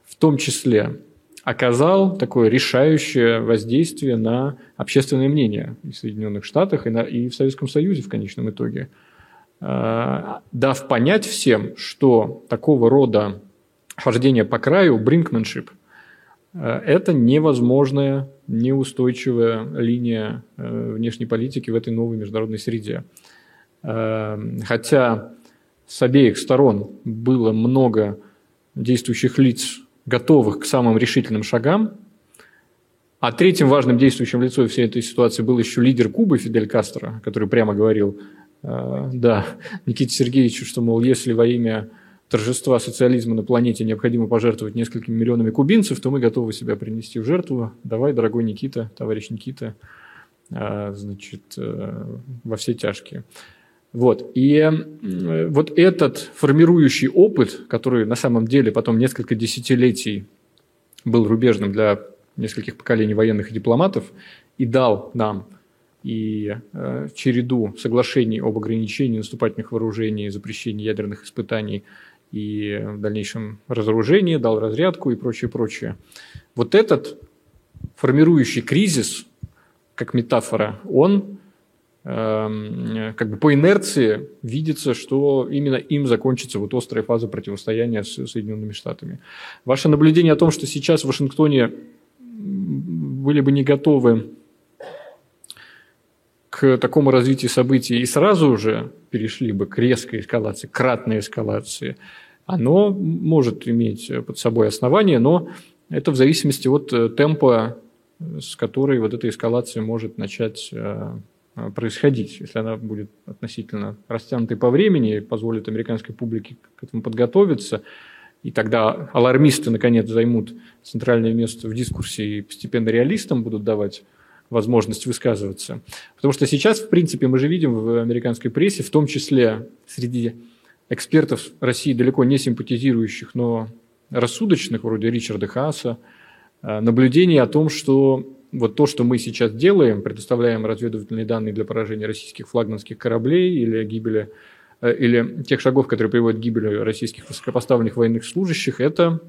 в том числе, оказал такое решающее воздействие на общественное мнение в Соединенных Штатах, и, на, и в Советском Союзе в конечном итоге. Э, дав понять всем, что такого рода хождение по краю, бринкменшип, Это невозможная, неустойчивая линия внешней политики в этой новой международной среде. Хотя с обеих сторон было много действующих лиц, готовых к самым решительным шагам, а третьим важным действующим лицом всей этой ситуации был еще лидер Кубы Фидель Кастро, который прямо говорил, э, да, Никите Сергеевичу, что, мол, если во имя торжества социализма на планете необходимо пожертвовать несколькими миллионами кубинцев, то мы готовы себя принести в жертву. Давай, дорогой Никита, товарищ Никита, э, значит, э, во все тяжкие. Вот. И э, вот этот формирующий опыт, который на самом деле потом несколько десятилетий был рубежным для нескольких поколений военных и дипломатов и дал нам и э, череду соглашений об ограничении наступательных вооружений, запрещении ядерных испытаний и в дальнейшем разоружении, дал разрядку и прочее, прочее. Вот этот формирующий кризис, как метафора, он э, как бы по инерции видится, что именно им закончится вот острая фаза противостояния с Соединенными Штатами. Ваше наблюдение о том, что сейчас в Вашингтоне были бы не готовы к такому развитию событий и сразу же перешли бы к резкой эскалации, кратной эскалации, оно может иметь под собой основание, но это в зависимости от э, темпа, с которой вот эта эскалация может начать э, происходить. Если она будет относительно растянутой по времени позволит американской публике к этому подготовиться – и тогда алармисты, наконец, займут центральное место в дискурсе и постепенно реалистам будут давать возможность высказываться. Потому что сейчас, в принципе, мы же видим в американской прессе, в том числе среди экспертов России, далеко не симпатизирующих, но рассудочных, вроде Ричарда Хааса, э, наблюдение о том, что вот то, что мы сейчас делаем, предоставляем разведывательные данные для поражения российских флагманских кораблей или гибели Э, или тех шагов, которые приводят к гибели российских высокопоставленных военных служащих, это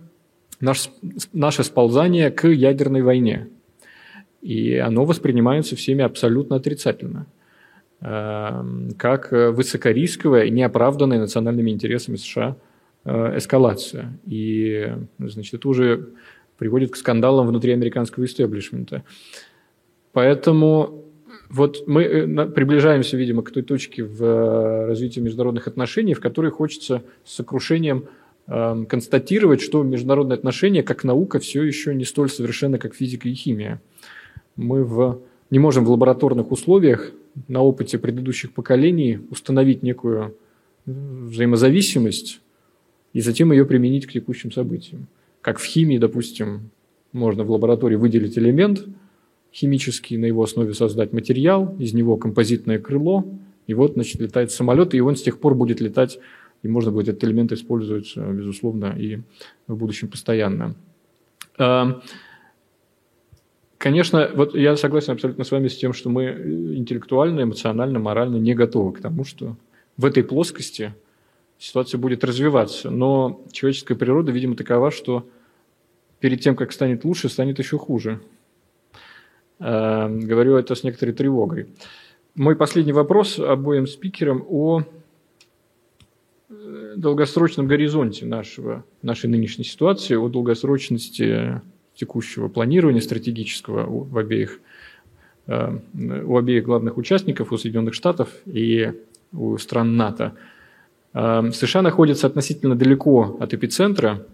наш, наше сползание к ядерной войне. И оно воспринимается всеми абсолютно отрицательно, эм, как высокорисковая и неоправданная национальными интересами США э, эскалация. И значит, это уже приводит к скандалам внутри американского истеблишмента. Поэтому вот мы э, приближаемся, видимо, к той точке в э, развитии международных отношений, в которой хочется с сокрушением эм, констатировать, что международные отношения как наука все еще не столь совершенны, как физика и химия. Мы в, не можем в лабораторных условиях на опыте предыдущих поколений установить некую взаимозависимость и затем ее применить к текущим событиям. Как в химии, допустим, можно в лаборатории выделить элемент – химический, на его основе создать материал, из него композитное крыло, и вот, значит, летает самолет, и он с тех пор будет летать, и можно будет этот элемент использовать, безусловно, и в будущем постоянно. Конечно, вот я согласен абсолютно с вами с тем, что мы интеллектуально, эмоционально, морально не готовы к тому, что в этой плоскости ситуация будет развиваться. Но человеческая природа, видимо, такова, что перед тем, как станет лучше, станет еще хуже. Эм, говорю это с некоторой тревогой. Мой последний вопрос обоим спикерам о э, долгосрочном горизонте нашего, нашей нынешней ситуации, о долгосрочности текущего планирования стратегического в обеих, э, у обеих главных участников, у Соединенных Штатов и у стран НАТО. Эм, США находятся относительно далеко от эпицентра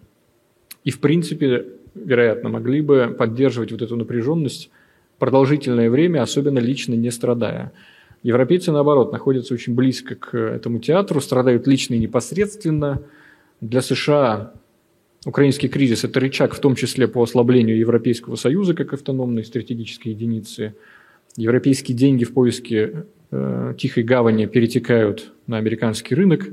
и, в принципе, вероятно, могли бы поддерживать вот эту напряженность продолжительное время, особенно лично не страдая. Европейцы, наоборот, находятся очень близко к этому театру, страдают лично и непосредственно. Для США украинский кризис – это рычаг в том числе по ослаблению Европейского Союза как автономной стратегической единицы. Европейские деньги в поиске э, тихой гавани перетекают на американский рынок.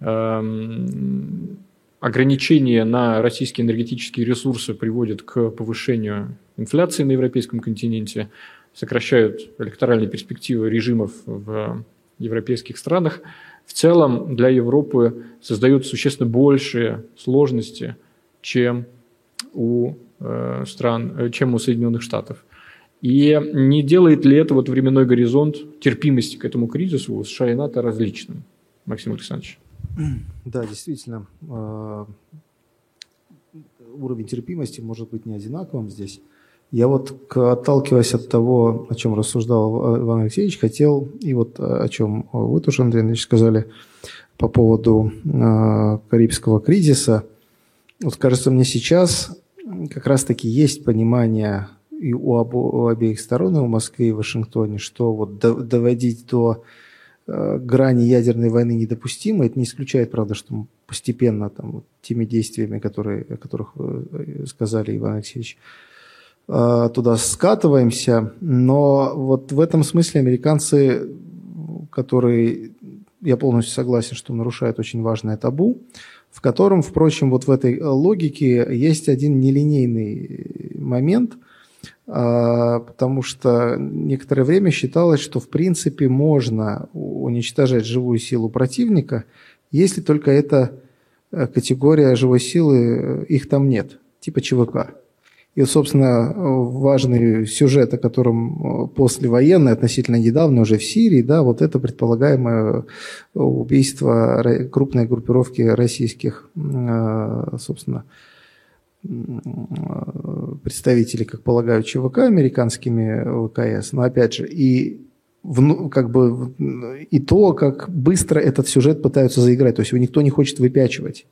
Эм, ограничения на российские энергетические ресурсы приводят к повышению инфляции на европейском континенте, сокращают электоральные перспективы режимов в европейских странах. В целом для Европы создают существенно большие сложности, чем у э, стран, э, чем у Соединенных Штатов. И не делает ли это вот временной горизонт терпимости к этому кризису у США и НАТО различным? Максим Александрович. Да, действительно. А, уровень терпимости может быть не одинаковым здесь. Я вот, отталкиваясь от того, о чем рассуждал Иван Алексеевич, хотел, и вот о чем вы тоже, Андрей Андреевич, сказали по поводу э, Карибского кризиса. Вот кажется мне сейчас как раз-таки есть понимание и у, обо, у обеих сторон, и у Москвы, и Вашингтоне, что вот доводить до э, грани ядерной войны недопустимо. Это не исключает, правда, что постепенно там, вот, теми действиями, которые, о которых вы э, сказали, Иван Алексеевич, э, туда скатываемся. Но вот в этом смысле американцы, которые, я полностью согласен, что нарушают очень важное табу, в котором, впрочем, вот в этой логике есть один нелинейный момент – а, потому что некоторое время считалось, что в принципе можно уничтожать живую силу противника, если только эта э, категория живой силы, э, их там нет, типа ЧВК. И, собственно, важный сюжет, о котором э, послевоенный, относительно недавно уже в Сирии, да, вот это предполагаемое убийство крупной группировки российских, собственно, представителей, как полагаю, ЧВК американскими ВКС, но опять же, и в, как бы, и то, как быстро этот сюжет пытаются заиграть, то есть его никто не хочет выпячивать.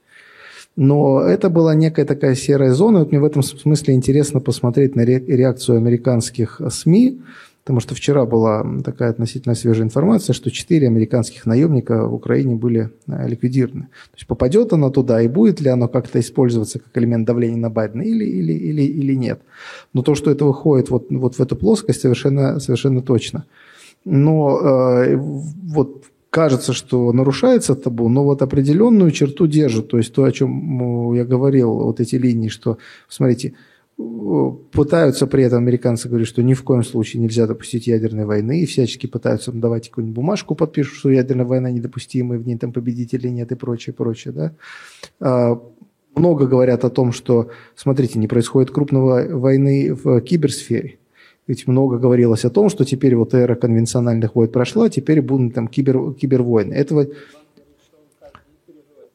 Но это была некая такая серая зона. Вот мне в этом смысле интересно посмотреть на реакцию американских СМИ, Потому что вчера была такая относительно свежая информация, что четыре американских наемника в Украине были э, ликвидированы. То есть попадет оно туда и будет ли оно как-то использоваться как элемент давления на Байдена или, или, или, или нет. Но то, что это выходит вот, вот в эту плоскость, совершенно, совершенно точно. Но э, вот кажется, что нарушается табу, но вот определенную черту держит. То есть то, о чем я говорил, вот эти линии, что, смотрите, пытаются при этом американцы говорить, что ни в коем случае нельзя допустить ядерной войны, и всячески пытаются ну, давать какую-нибудь бумажку, подпишут, что ядерная война недопустима, и в ней там победителей нет и прочее, прочее. Да? А, много говорят о том, что, смотрите, не происходит крупного войны в киберсфере. Ведь много говорилось о том, что теперь вот эра конвенциональных войн прошла, теперь будут там кибер, кибервойны. Этого...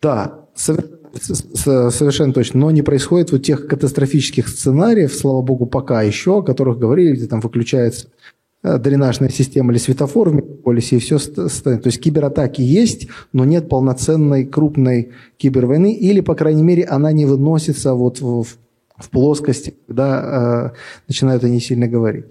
Да, совершенно точно. Но не происходит вот тех катастрофических сценариев, слава богу, пока еще, о которых говорили, где там выключается э, дренажная система или светофор в мегаполисе, и все стоит. То есть кибератаки есть, но нет полноценной крупной кибервойны, или, по крайней мере, она не выносится вот в, в плоскости, когда э, начинают они сильно говорить.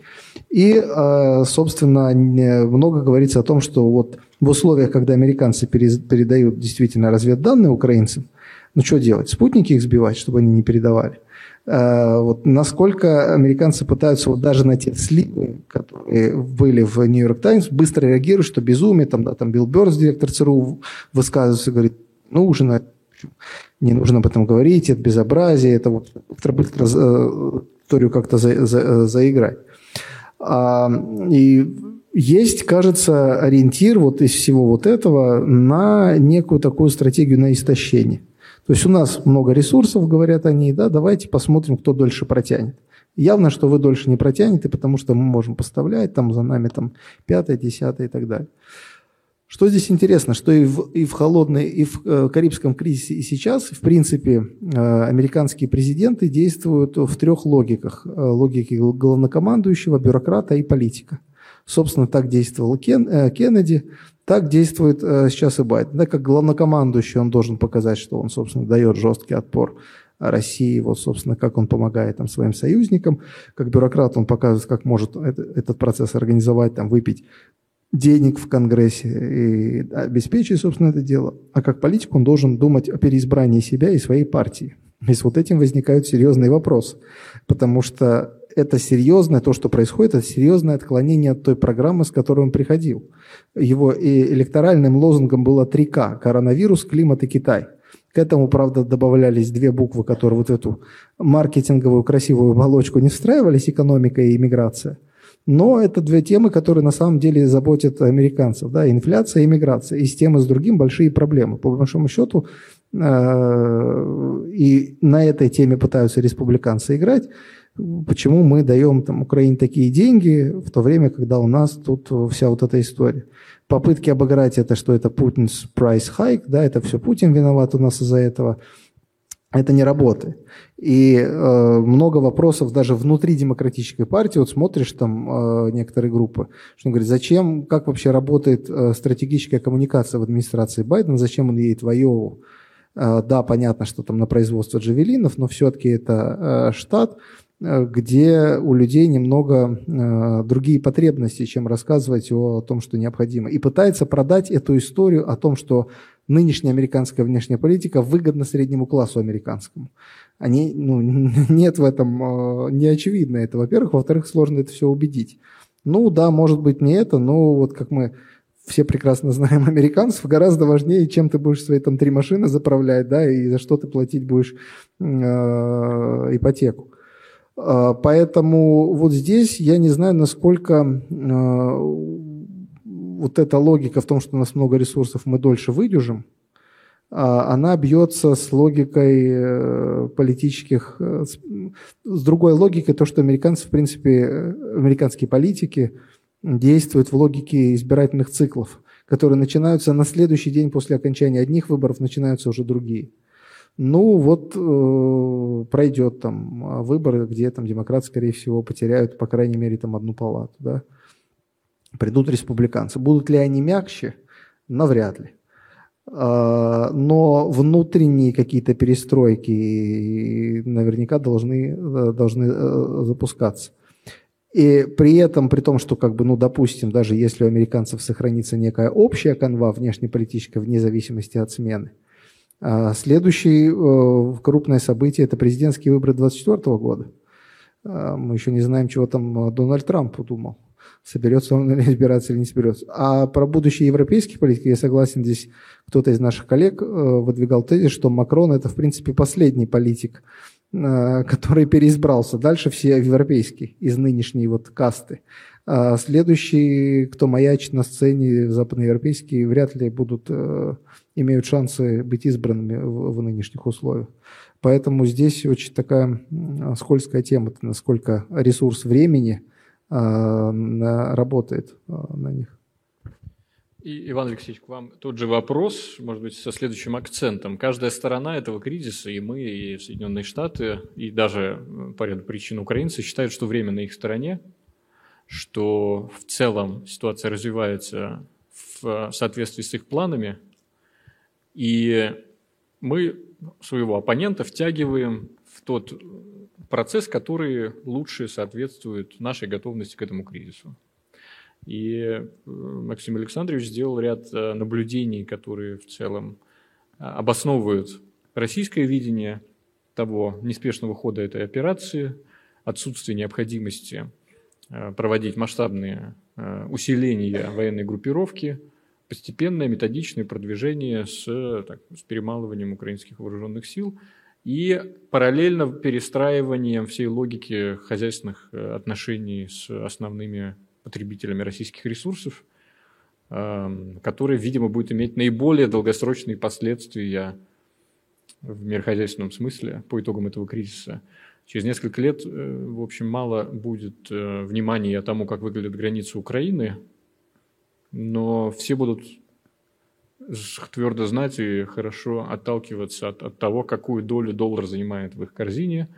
И, э, собственно, много говорится о том, что вот в условиях, когда американцы передают действительно разведданные украинцам, ну, что делать? Спутники их сбивать, чтобы они не передавали? А, вот насколько американцы пытаются вот даже на те сливы, которые были в Нью-Йорк Таймс, быстро реагируют, что безумие, там, да, там Билл Бёрс, директор ЦРУ, высказывается, говорит, нужно, не нужно об этом говорить, это безобразие, это вот э, историю как-то за, за, заиграть. А, и есть, кажется, ориентир вот из всего вот этого на некую такую стратегию на истощение – то есть у нас много ресурсов, говорят они, да, давайте посмотрим, кто дольше протянет. Явно, что вы дольше не протянете, потому что мы можем поставлять, там за нами там пятое, десятое и так далее. Что здесь интересно, что и в, и в холодной, и в э, Карибском кризисе, и сейчас, в принципе, э, американские президенты действуют в трех логиках. Э, логике главнокомандующего, бюрократа и политика. Собственно, так действовал Кен, э, Кеннеди, так действует э, сейчас и Байден. Да, как главнокомандующий он должен показать, что он, собственно, дает жесткий отпор России, вот, собственно, как он помогает там, своим союзникам. Как бюрократ он показывает, как может это, этот процесс организовать, там, выпить денег в Конгрессе и обеспечить, собственно, это дело. А как политик он должен думать о переизбрании себя и своей партии. И с вот этим возникают серьезные вопросы. Потому что это серьезное, то, что происходит, это серьезное отклонение от той программы, с которой он приходил. Его электоральным лозунгом было 3К – коронавирус, климат и Китай. К этому, правда, добавлялись две буквы, которые вот в эту маркетинговую красивую оболочку не встраивались – экономика и иммиграция. Но это две темы, которые на самом деле заботят американцев. Да? Инфляция и иммиграция. И с тем, и с другим большие проблемы. По большому счету, э, и на этой теме пытаются республиканцы играть почему мы даем там, Украине такие деньги, в то время, когда у нас тут вся вот эта история. Попытки обыграть это, что это Путин's price hike, да, это все Путин виноват у нас из-за этого. Это не работает. И э, много вопросов даже внутри демократической партии, вот смотришь там э, некоторые группы, что он говорит, зачем, как вообще работает э, стратегическая коммуникация в администрации Байдена, зачем он едет в Айову? Э, да, понятно, что там на производство джавелинов, но все-таки это э, штат, э, где у людей немного э, другие потребности, чем рассказывать о, о том, что необходимо. И пытается продать эту историю о том, что нынешняя американская внешняя политика выгодна среднему классу американскому. Они, ну, (laughs) нет в этом, э, не очевидно это, во-первых. Во-вторых, сложно это все убедить. Ну да, может быть не это, но вот как мы все прекрасно знаем (laughs) американцев, гораздо важнее, чем ты будешь свои там три машины заправлять, да, и за что ты платить будешь э, ипотеку. Э, поэтому вот здесь я не знаю, насколько э, вот эта логика в том, что у нас много ресурсов, мы дольше выдержим, а, она бьется с логикой э, политических, э, с другой логикой, то, что американцы, в принципе, э, американские политики действуют в логике избирательных циклов, которые начинаются на следующий день после окончания одних выборов, начинаются уже другие. Ну вот э, пройдет там выборы, где там демократы, скорее всего, потеряют, по крайней мере, там одну палату, да придут республиканцы. Будут ли они мягче? Навряд ли. А, но внутренние какие-то перестройки наверняка должны, должны э, запускаться. И при этом, при том, что, как бы, ну, допустим, даже если у американцев сохранится некая общая канва внешнеполитическая вне зависимости от смены, а, следующее э, крупное событие – это президентские выборы 2024 года. А, мы еще не знаем, чего там Дональд Трамп подумал соберется он или избираться или не соберется. А про будущее европейских политики я согласен, здесь кто-то из наших коллег э, выдвигал тезис, что Макрон это, в принципе, последний политик, э, который переизбрался. Дальше все европейские из нынешней вот касты. А следующие, кто маячит на сцене западноевропейские, вряд ли будут, э, имеют шансы быть избранными в, в нынешних условиях. Поэтому здесь очень такая скользкая тема, насколько ресурс времени – работает а, на них. И, Иван Алексеевич, к вам тот же вопрос, может быть, со следующим акцентом. Каждая сторона этого кризиса, и мы, и Соединенные Штаты, и даже по ряду причин украинцы считают, что время на их стороне, что в целом ситуация развивается в соответствии с их планами, и мы своего оппонента втягиваем в тот процесс, который лучше соответствует нашей готовности к этому кризису. И э, Максим Александрович сделал ряд э, наблюдений, которые в целом э, обосновывают российское видение того неспешного хода этой операции, отсутствие необходимости проводить масштабные усиления военной группировки, постепенное методичное продвижение с, так, с перемалыванием украинских вооруженных сил – и параллельно перестраиванием всей логики хозяйственных э, отношений с основными потребителями российских ресурсов, эм, который, видимо, будет иметь наиболее долгосрочные последствия в мирохозяйственном смысле по итогам этого кризиса. Через несколько лет, э, в общем, мало будет э, внимания тому, как выглядят границы Украины, но все будут твердо знать и хорошо отталкиваться от, от того, какую долю доллар занимает в их корзине,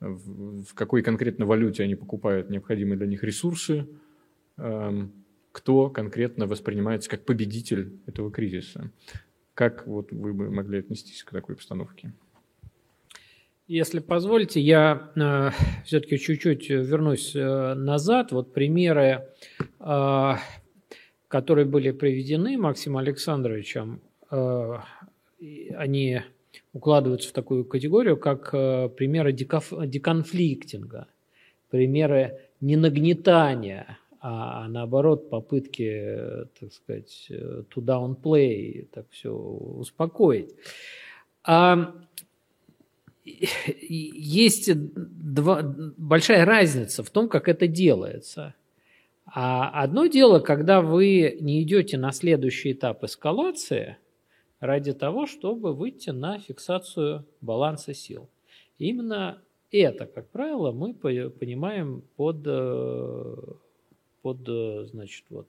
в, в какой конкретно валюте они покупают необходимые для них ресурсы, эм, кто конкретно воспринимается как победитель этого кризиса. Как вот вы бы могли отнестись к такой постановке? Если позволите, я э, все-таки чуть-чуть вернусь э, назад. Вот примеры э, которые были приведены Максимом Александровичем, э, они укладываются в такую категорию, как э, примеры деконфликтинга, примеры не нагнетания, а, а наоборот попытки, так сказать, to downplay, так все успокоить. А есть два, большая разница в том, как это делается – а одно дело, когда вы не идете на следующий этап эскалации ради того, чтобы выйти на фиксацию баланса сил. именно это, как правило, мы понимаем под, э, под значит, вот,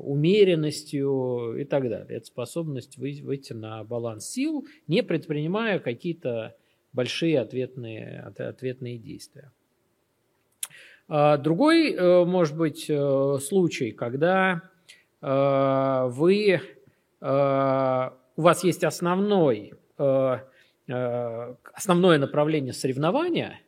умеренностью и так далее. Это способность выйти на баланс сил, не предпринимая какие-то большие ответные, ответные действия. А другой, может быть, случай, когда вы, у вас есть основной, основное направление соревнования,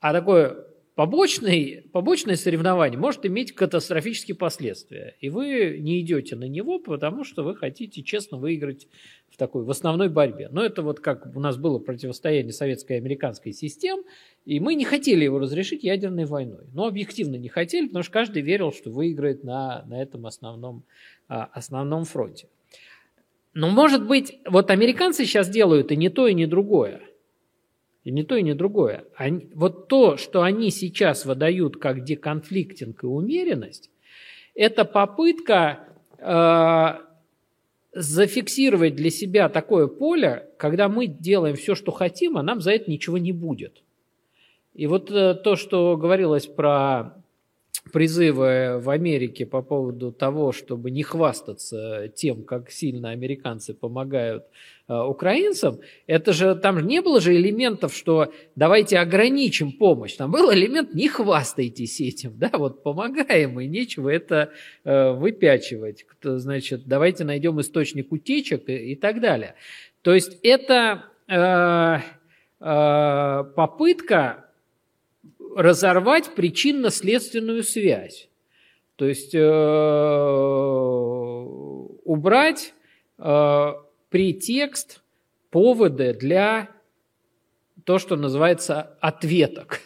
а такое побочный, побочное соревнование может иметь катастрофические последствия. И вы не идете на него, потому что вы хотите честно выиграть в такой, в основной борьбе. Но это вот как у нас было противостояние советской и американской систем, и мы не хотели его разрешить ядерной войной. Но объективно не хотели, потому что каждый верил, что выиграет на, на этом основном, а, основном фронте. Но, может быть, вот американцы сейчас делают и не то, и не другое – и не то, и не другое. Они, вот то, что они сейчас выдают как деконфликтинг и умеренность, это попытка э, зафиксировать для себя такое поле, когда мы делаем все, что хотим, а нам за это ничего не будет. И вот э, то, что говорилось про призывы в Америке по поводу того, чтобы не хвастаться тем, как сильно американцы помогают э, украинцам, это же там не было же элементов, что давайте ограничим помощь. Там был элемент не хвастайтесь этим, да, вот помогаем, и нечего это э, выпячивать. Значит, давайте найдем источник утечек и, и так далее. То есть это э, э, попытка разорвать причинно-следственную связь. То есть э, убрать э, претекст, поводы для то, что называется ответок.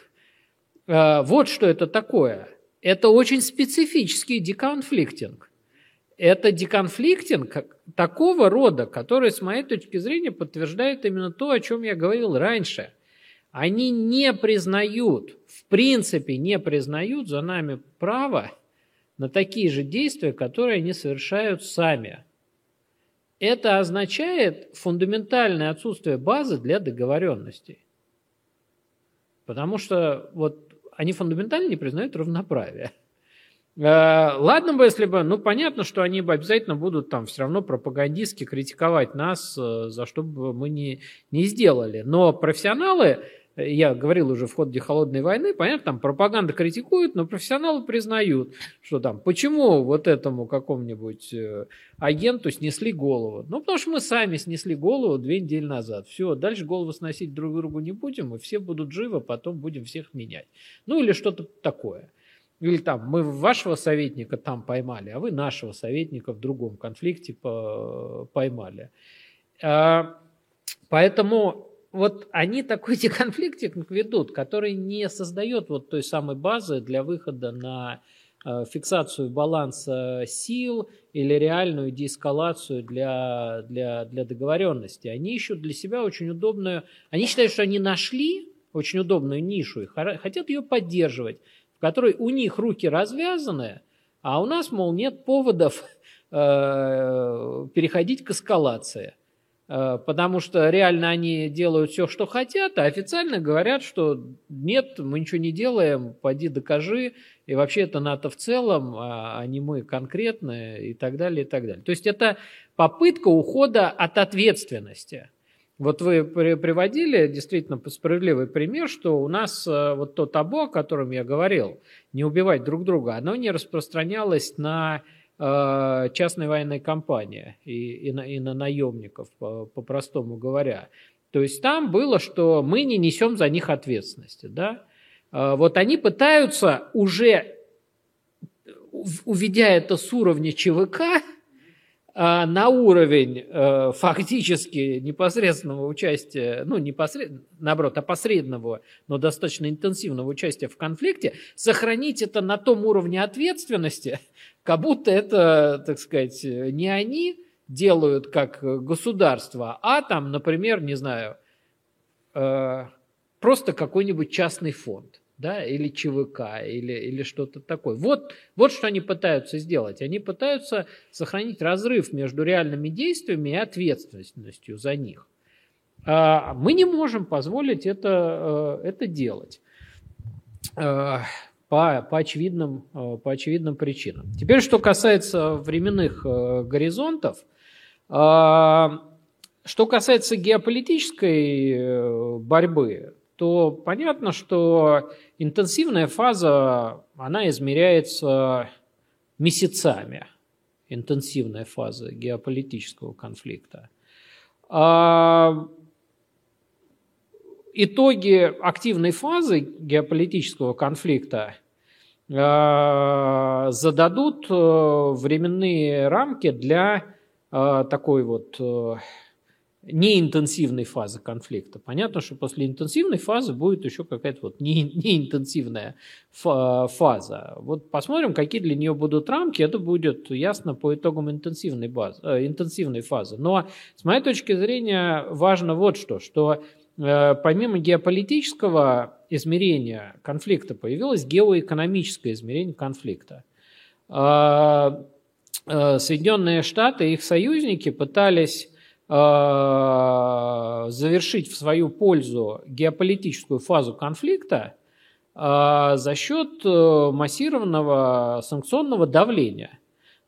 Э, вот что это такое. Это очень специфический деконфликтинг. Это деконфликтинг такого рода, который, с моей точки зрения, подтверждает именно то, о чем я говорил раньше – они не признают, в принципе не признают за нами право на такие же действия, которые они совершают сами. Это означает фундаментальное отсутствие базы для договоренностей. Потому что вот они фундаментально не признают равноправие. Э, ладно бы, если бы, ну, понятно, что они бы обязательно будут там все равно пропагандистски критиковать нас, э, за что бы мы не, не сделали. Но профессионалы, я говорил уже в ходе холодной войны, понятно, там пропаганда критикует, но профессионалы признают, что там, почему вот этому какому-нибудь э, агенту снесли голову? Ну, потому что мы сами снесли голову две недели назад. Все, дальше голову сносить друг другу не будем, и все будут живы, потом будем всех менять. Ну, или что-то такое. Или там, мы вашего советника там поймали, а вы нашего советника в другом конфликте поймали. А, поэтому вот они такой (laughs) деконфликтинг ведут, который не создает вот той самой базы для выхода на э, фиксацию баланса сил или реальную деэскалацию для, для, для договоренности. Они ищут для себя очень удобную... Они считают, что они нашли очень удобную нишу и хотят ее поддерживать, в которой у них руки развязаны, а у нас, мол, нет поводов э, переходить к эскалации. Э, потому что реально они делают все, что хотят, а официально говорят, что нет, мы ничего не делаем, пойди докажи, и вообще это НАТО в целом, а, а не мы конкретно, и так далее, и так далее. То есть это попытка ухода от ответственности. Вот вы приводили действительно справедливый пример, что у нас э, вот то табу, о котором я говорил, не убивать друг друга, оно не распространялось на частной военной компании и, и, на, и на наемников, по-простому по говоря. То есть там было, что мы не несем за них ответственности. Да? Э, вот они пытаются уже, уведя это с уровня ЧВК, э, на уровень фактически непосредственного участия, ну, непосредственно, наоборот, опосредованного, но достаточно интенсивного участия в конфликте, сохранить это на том уровне ответственности, как будто это, так сказать, не они делают как государство, а там, например, не знаю, э, просто какой-нибудь частный фонд, да, или ЧВК, или, или что-то такое. Вот, вот что они пытаются сделать. Они пытаются сохранить разрыв между реальными действиями и ответственностью за них. А мы не можем позволить это, э, это делать. Э, по, по, очевидным, по очевидным причинам. Теперь, что касается временных горизонтов, что касается геополитической борьбы, то понятно, что интенсивная фаза, она измеряется месяцами, интенсивная фаза геополитического конфликта. А итоги активной фазы геополитического конфликта а, зададут э, временные рамки для а, такой вот э, неинтенсивной фазы конфликта. Понятно, что после интенсивной фазы будет еще какая-то вот не, неинтенсивная фаза. Вот посмотрим, какие для нее будут рамки. Это будет ясно по итогам интенсивной, базы, э, интенсивной фазы. Но с моей точки зрения важно вот что, что э, помимо геополитического измерения конфликта появилось геоэкономическое измерение конфликта. Э, э, Соединенные Штаты и их союзники пытались Э, завершить в свою пользу геополитическую фазу конфликта э, за счет э, массированного санкционного давления.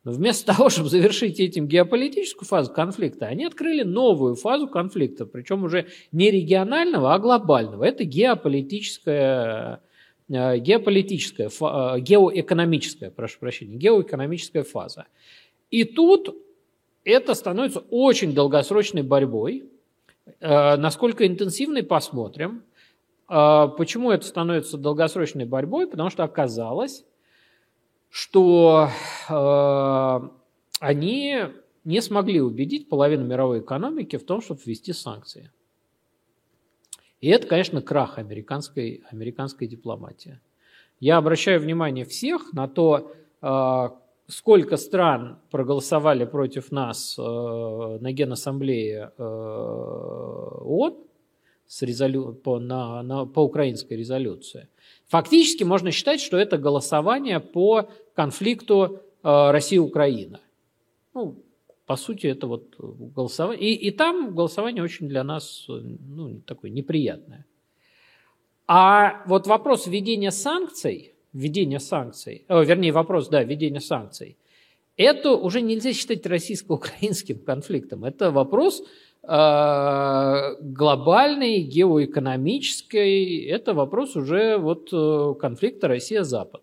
Но вместо того, (laughs) чтобы завершить этим геополитическую фазу конфликта, они открыли новую фазу конфликта, причем уже не регионального, а глобального. Это геополитическая, геополитическая геоэкономическая, прошу прощения, геоэкономическая фаза. И тут это становится очень долгосрочной борьбой. Э, насколько интенсивной, посмотрим. Э, почему это становится долгосрочной борьбой? Потому что оказалось, что э, они не смогли убедить половину мировой экономики в том, чтобы ввести санкции. И это, конечно, крах американской, американской дипломатии. Я обращаю внимание всех на то, сколько стран проголосовали против нас э, на Генассамблее э, ООН с резолю... по, на, на, по украинской резолюции. Фактически можно считать, что это голосование по конфликту э, Россия-Украина. Ну, по сути, это вот голосование. И, и там голосование очень для нас ну, такое неприятное. А вот вопрос введения санкций – введение санкций, о, вернее вопрос, да, введение санкций, это уже нельзя считать российско-украинским конфликтом. Это вопрос э, глобальный, геоэкономический, это вопрос уже вот э, конфликта Россия-Запад.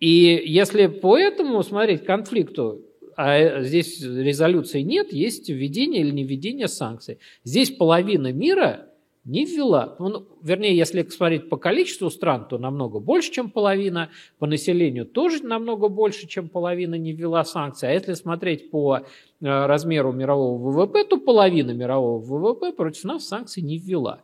И если по этому смотреть конфликту, а здесь резолюции нет, есть введение или не введение санкций. Здесь половина мира не ввела. Ну, вернее, если смотреть по количеству стран, то намного больше, чем половина. По населению тоже намного больше, чем половина не ввела санкции. А если смотреть по э, размеру мирового ВВП, то половина мирового ВВП против нас санкций не ввела.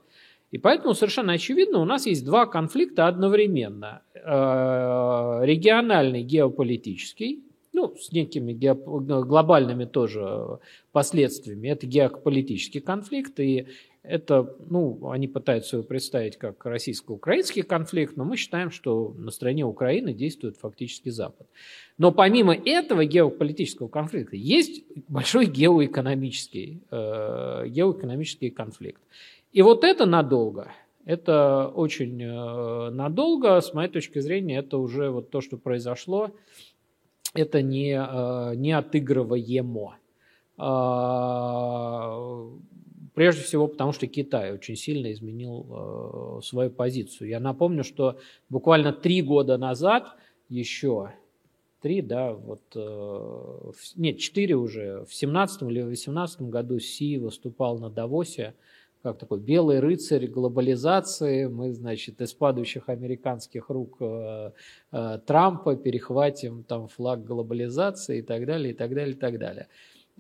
И поэтому совершенно очевидно, у нас есть два конфликта одновременно. Э, региональный геополитический, ну, с некими геоп... глобальными тоже последствиями. Это геополитический конфликт, и это, ну, они пытаются его представить как российско-украинский конфликт, но мы считаем, что на стороне Украины действует фактически Запад. Но помимо этого геополитического конфликта есть большой геоэкономический, э, геоэкономический конфликт. И вот это надолго. Это очень э, надолго, с моей точки зрения, это уже вот то, что произошло, это не, э, не отыгрываемо. Прежде всего потому, что Китай очень сильно изменил э, свою позицию. Я напомню, что буквально три года назад еще три, да, вот, э, нет, четыре уже, в семнадцатом или восемнадцатом году Си выступал на Давосе как такой белый рыцарь глобализации, мы, значит, из падающих американских рук э, э, Трампа перехватим там флаг глобализации и так далее, и так далее, и так далее.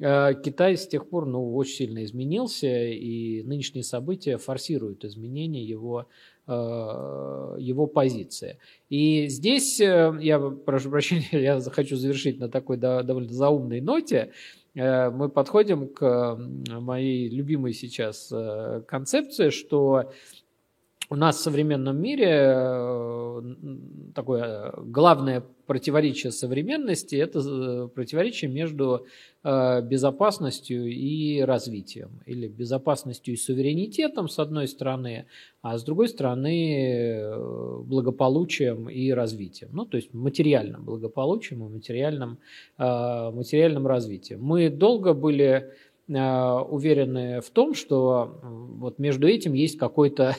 Э, Китай с тех пор ну, очень сильно изменился, и нынешние события форсируют изменения его, э, его позиции. И здесь, э, я прошу прощения, (laughs) я хочу завершить на такой довольно заумной ноте, мы подходим к моей любимой сейчас концепции, что у нас в современном мире э, такое главное противоречие современности – это э, противоречие между э, безопасностью и развитием. Или безопасностью и суверенитетом, с одной стороны, а с другой стороны, благополучием и развитием. Ну, то есть материальным благополучием и материальным, материальным развитием. Мы долго были уверены в том, что вот между этим есть какой-то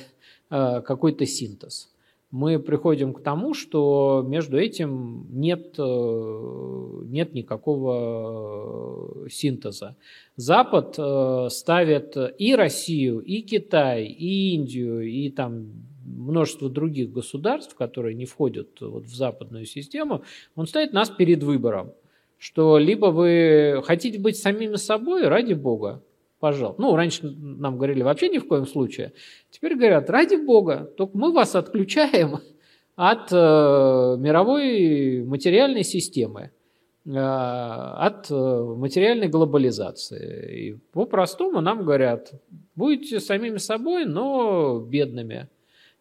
какой-то синтез. Мы приходим к тому, что между этим нет, э, нет никакого синтеза. Запад э, ставит и Россию, и Китай, и Индию, и там множество других государств, которые не входят вот в западную систему, он ставит нас перед выбором, что либо вы хотите быть самими собой, ради Бога, пожалуйста. Ну, раньше нам говорили вообще ни в коем случае. Теперь говорят, ради бога, только мы вас отключаем от э, мировой материальной системы, э, от э, материальной глобализации. И по-простому нам говорят, будете самими собой, но бедными.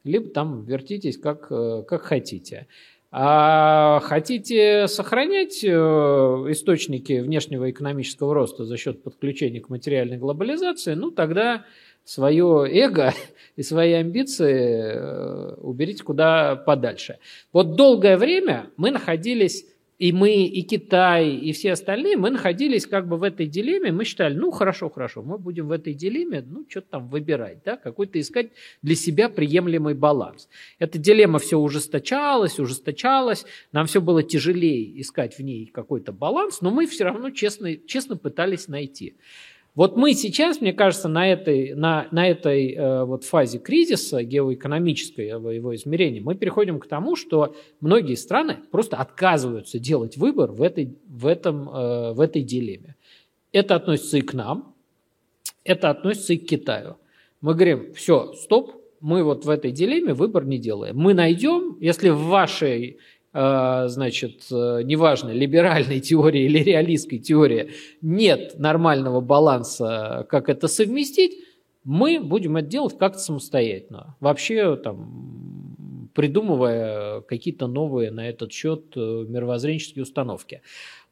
Либо там вертитесь как, э, как хотите. А хотите сохранять э, источники внешнего экономического роста за счет подключения к материальной глобализации, ну тогда свое эго (laughs) и свои амбиции э, уберите куда подальше. Вот долгое время мы находились и мы, и Китай, и все остальные, мы находились как бы в этой дилемме, мы считали, ну хорошо, хорошо, мы будем в этой дилемме, ну что-то там выбирать, да, какой-то искать для себя приемлемый баланс. Эта дилемма все ужесточалась, ужесточалась, нам все было тяжелее искать в ней какой-то баланс, но мы все равно честно, честно пытались найти. Вот мы сейчас, мне кажется, на этой, на, на этой э, вот фазе кризиса геоэкономической его измерения, мы переходим к тому, что многие страны просто отказываются делать выбор в этой, в этом, э, в этой дилемме. Это относится и к нам, это относится и к Китаю. Мы говорим, все, стоп, мы вот в этой дилемме выбор не делаем. Мы найдем, если в вашей значит, э, неважно, либеральной теории или реалистской теории, нет нормального баланса, как это совместить, мы будем это делать как-то самостоятельно. Вообще, там, придумывая какие-то новые на этот счет э, мировоззренческие установки.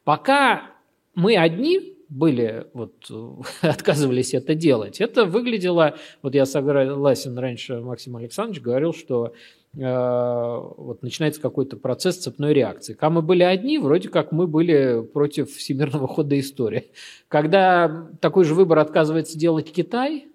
Пока мы одни были, вот, (laughs) отказывались это делать, это выглядело, вот я согласен, раньше Максим Александрович говорил, что вот начинается какой-то процесс цепной реакции. Когда мы были одни, вроде как мы были против всемирного (laughs) хода истории. Когда такой же выбор отказывается делать Китай,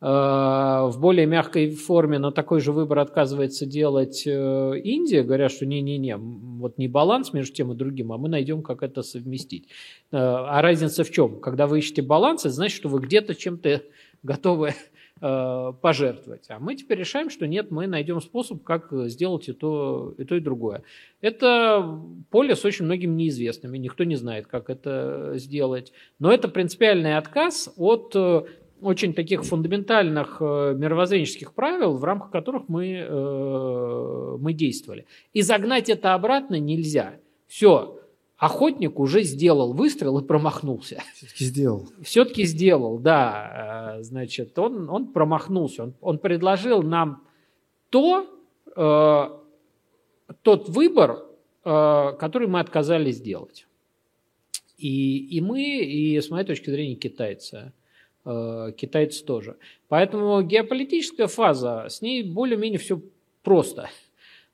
э, в более мягкой форме, но такой же выбор отказывается делать э, Индия, говорят, что не-не-не, вот не баланс между тем и другим, а мы найдем, как это совместить. А разница в чем? Когда вы ищете баланс, это значит, что вы где-то чем-то (laughs) готовы Э, пожертвовать. А мы теперь решаем, что нет, мы найдем способ, как сделать и то, и то, и другое. Это поле с очень многими неизвестными, никто не знает, как это сделать. Но это принципиальный отказ от э, очень таких фундаментальных э, мировоззренческих правил, в рамках которых мы, мы действовали. И загнать это обратно нельзя. Все, охотник уже сделал выстрел и промахнулся. Все-таки сделал. Все-таки сделал, да. Э, значит, он, он промахнулся. Он, он предложил нам то, э, тот выбор, э, который мы отказались сделать. И, и мы, и с моей точки зрения, китайцы. Э, китайцы тоже. Поэтому геополитическая фаза, с ней более-менее все просто.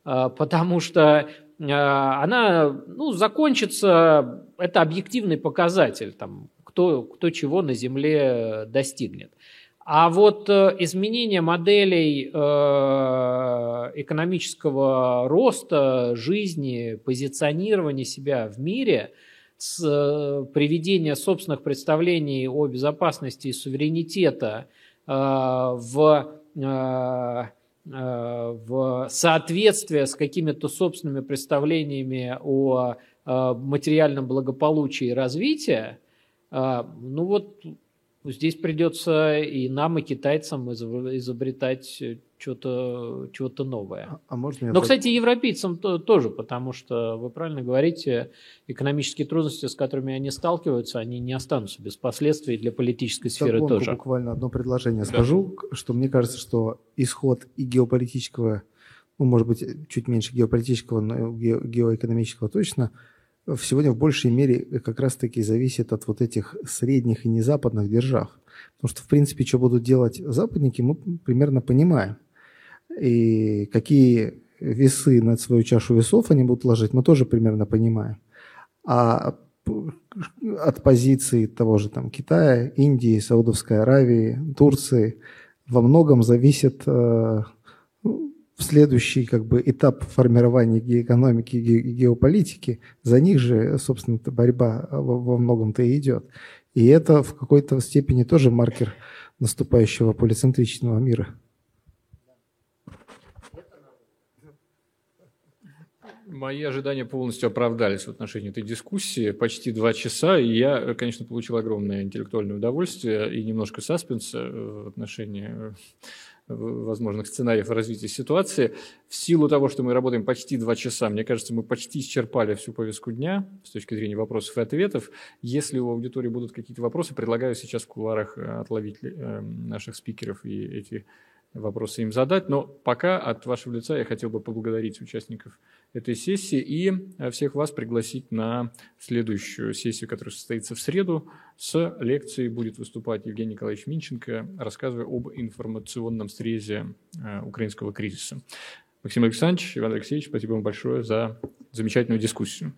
Э, потому что она ну, закончится, это объективный показатель, там, кто, кто чего на Земле достигнет. А вот э, изменение моделей э, экономического роста, жизни, позиционирования себя в мире, с, э, приведение собственных представлений о безопасности и суверенитета в Э, в соответствие с какими-то собственными представлениями о э, материальном благополучии и развитии, э, ну вот Здесь придется и нам, и китайцам изобретать что-то чего новое. А, а можно Но, кстати, европейцам то, тоже, потому что, вы правильно говорите, экономические трудности, с которыми они сталкиваются, они не останутся без последствий для политической сферы Догонку, тоже. Буквально одно предложение да. скажу, что мне кажется, что исход и геополитического, ну, может быть, чуть меньше геополитического, но геоэкономического точно – сегодня в большей мере как раз-таки зависит от вот этих средних и незападных держав. Потому что, в принципе, что будут делать западники, мы примерно понимаем. И какие весы над свою чашу весов они будут ложить, мы тоже примерно понимаем. А от позиции того же там Китая, Индии, Саудовской Аравии, Турции во многом зависит э, в следующий как бы, этап формирования экономики и геополитики, за них же, собственно, борьба во многом-то и идет. И это в какой-то степени тоже маркер наступающего полицентричного мира. Мои ожидания полностью оправдались в отношении этой дискуссии. Почти два часа, и я, конечно, получил огромное интеллектуальное удовольствие и немножко саспенса в отношении возможных сценариев развития ситуации. В силу того, что мы работаем почти два часа, мне кажется, мы почти исчерпали всю повестку дня с точки зрения вопросов и ответов. Если у аудитории будут какие-то вопросы, предлагаю сейчас в куларах э, отловить э, наших спикеров и эти вопросы им задать. Но пока от вашего лица я хотел бы поблагодарить участников этой сессии и э, всех вас пригласить на следующую сессию, которая состоится в среду. С лекцией будет выступать Евгений Николаевич Минченко, рассказывая об информационном срезе э, украинского кризиса. Максим Александрович, Иван Алексеевич, спасибо вам большое за замечательную дискуссию.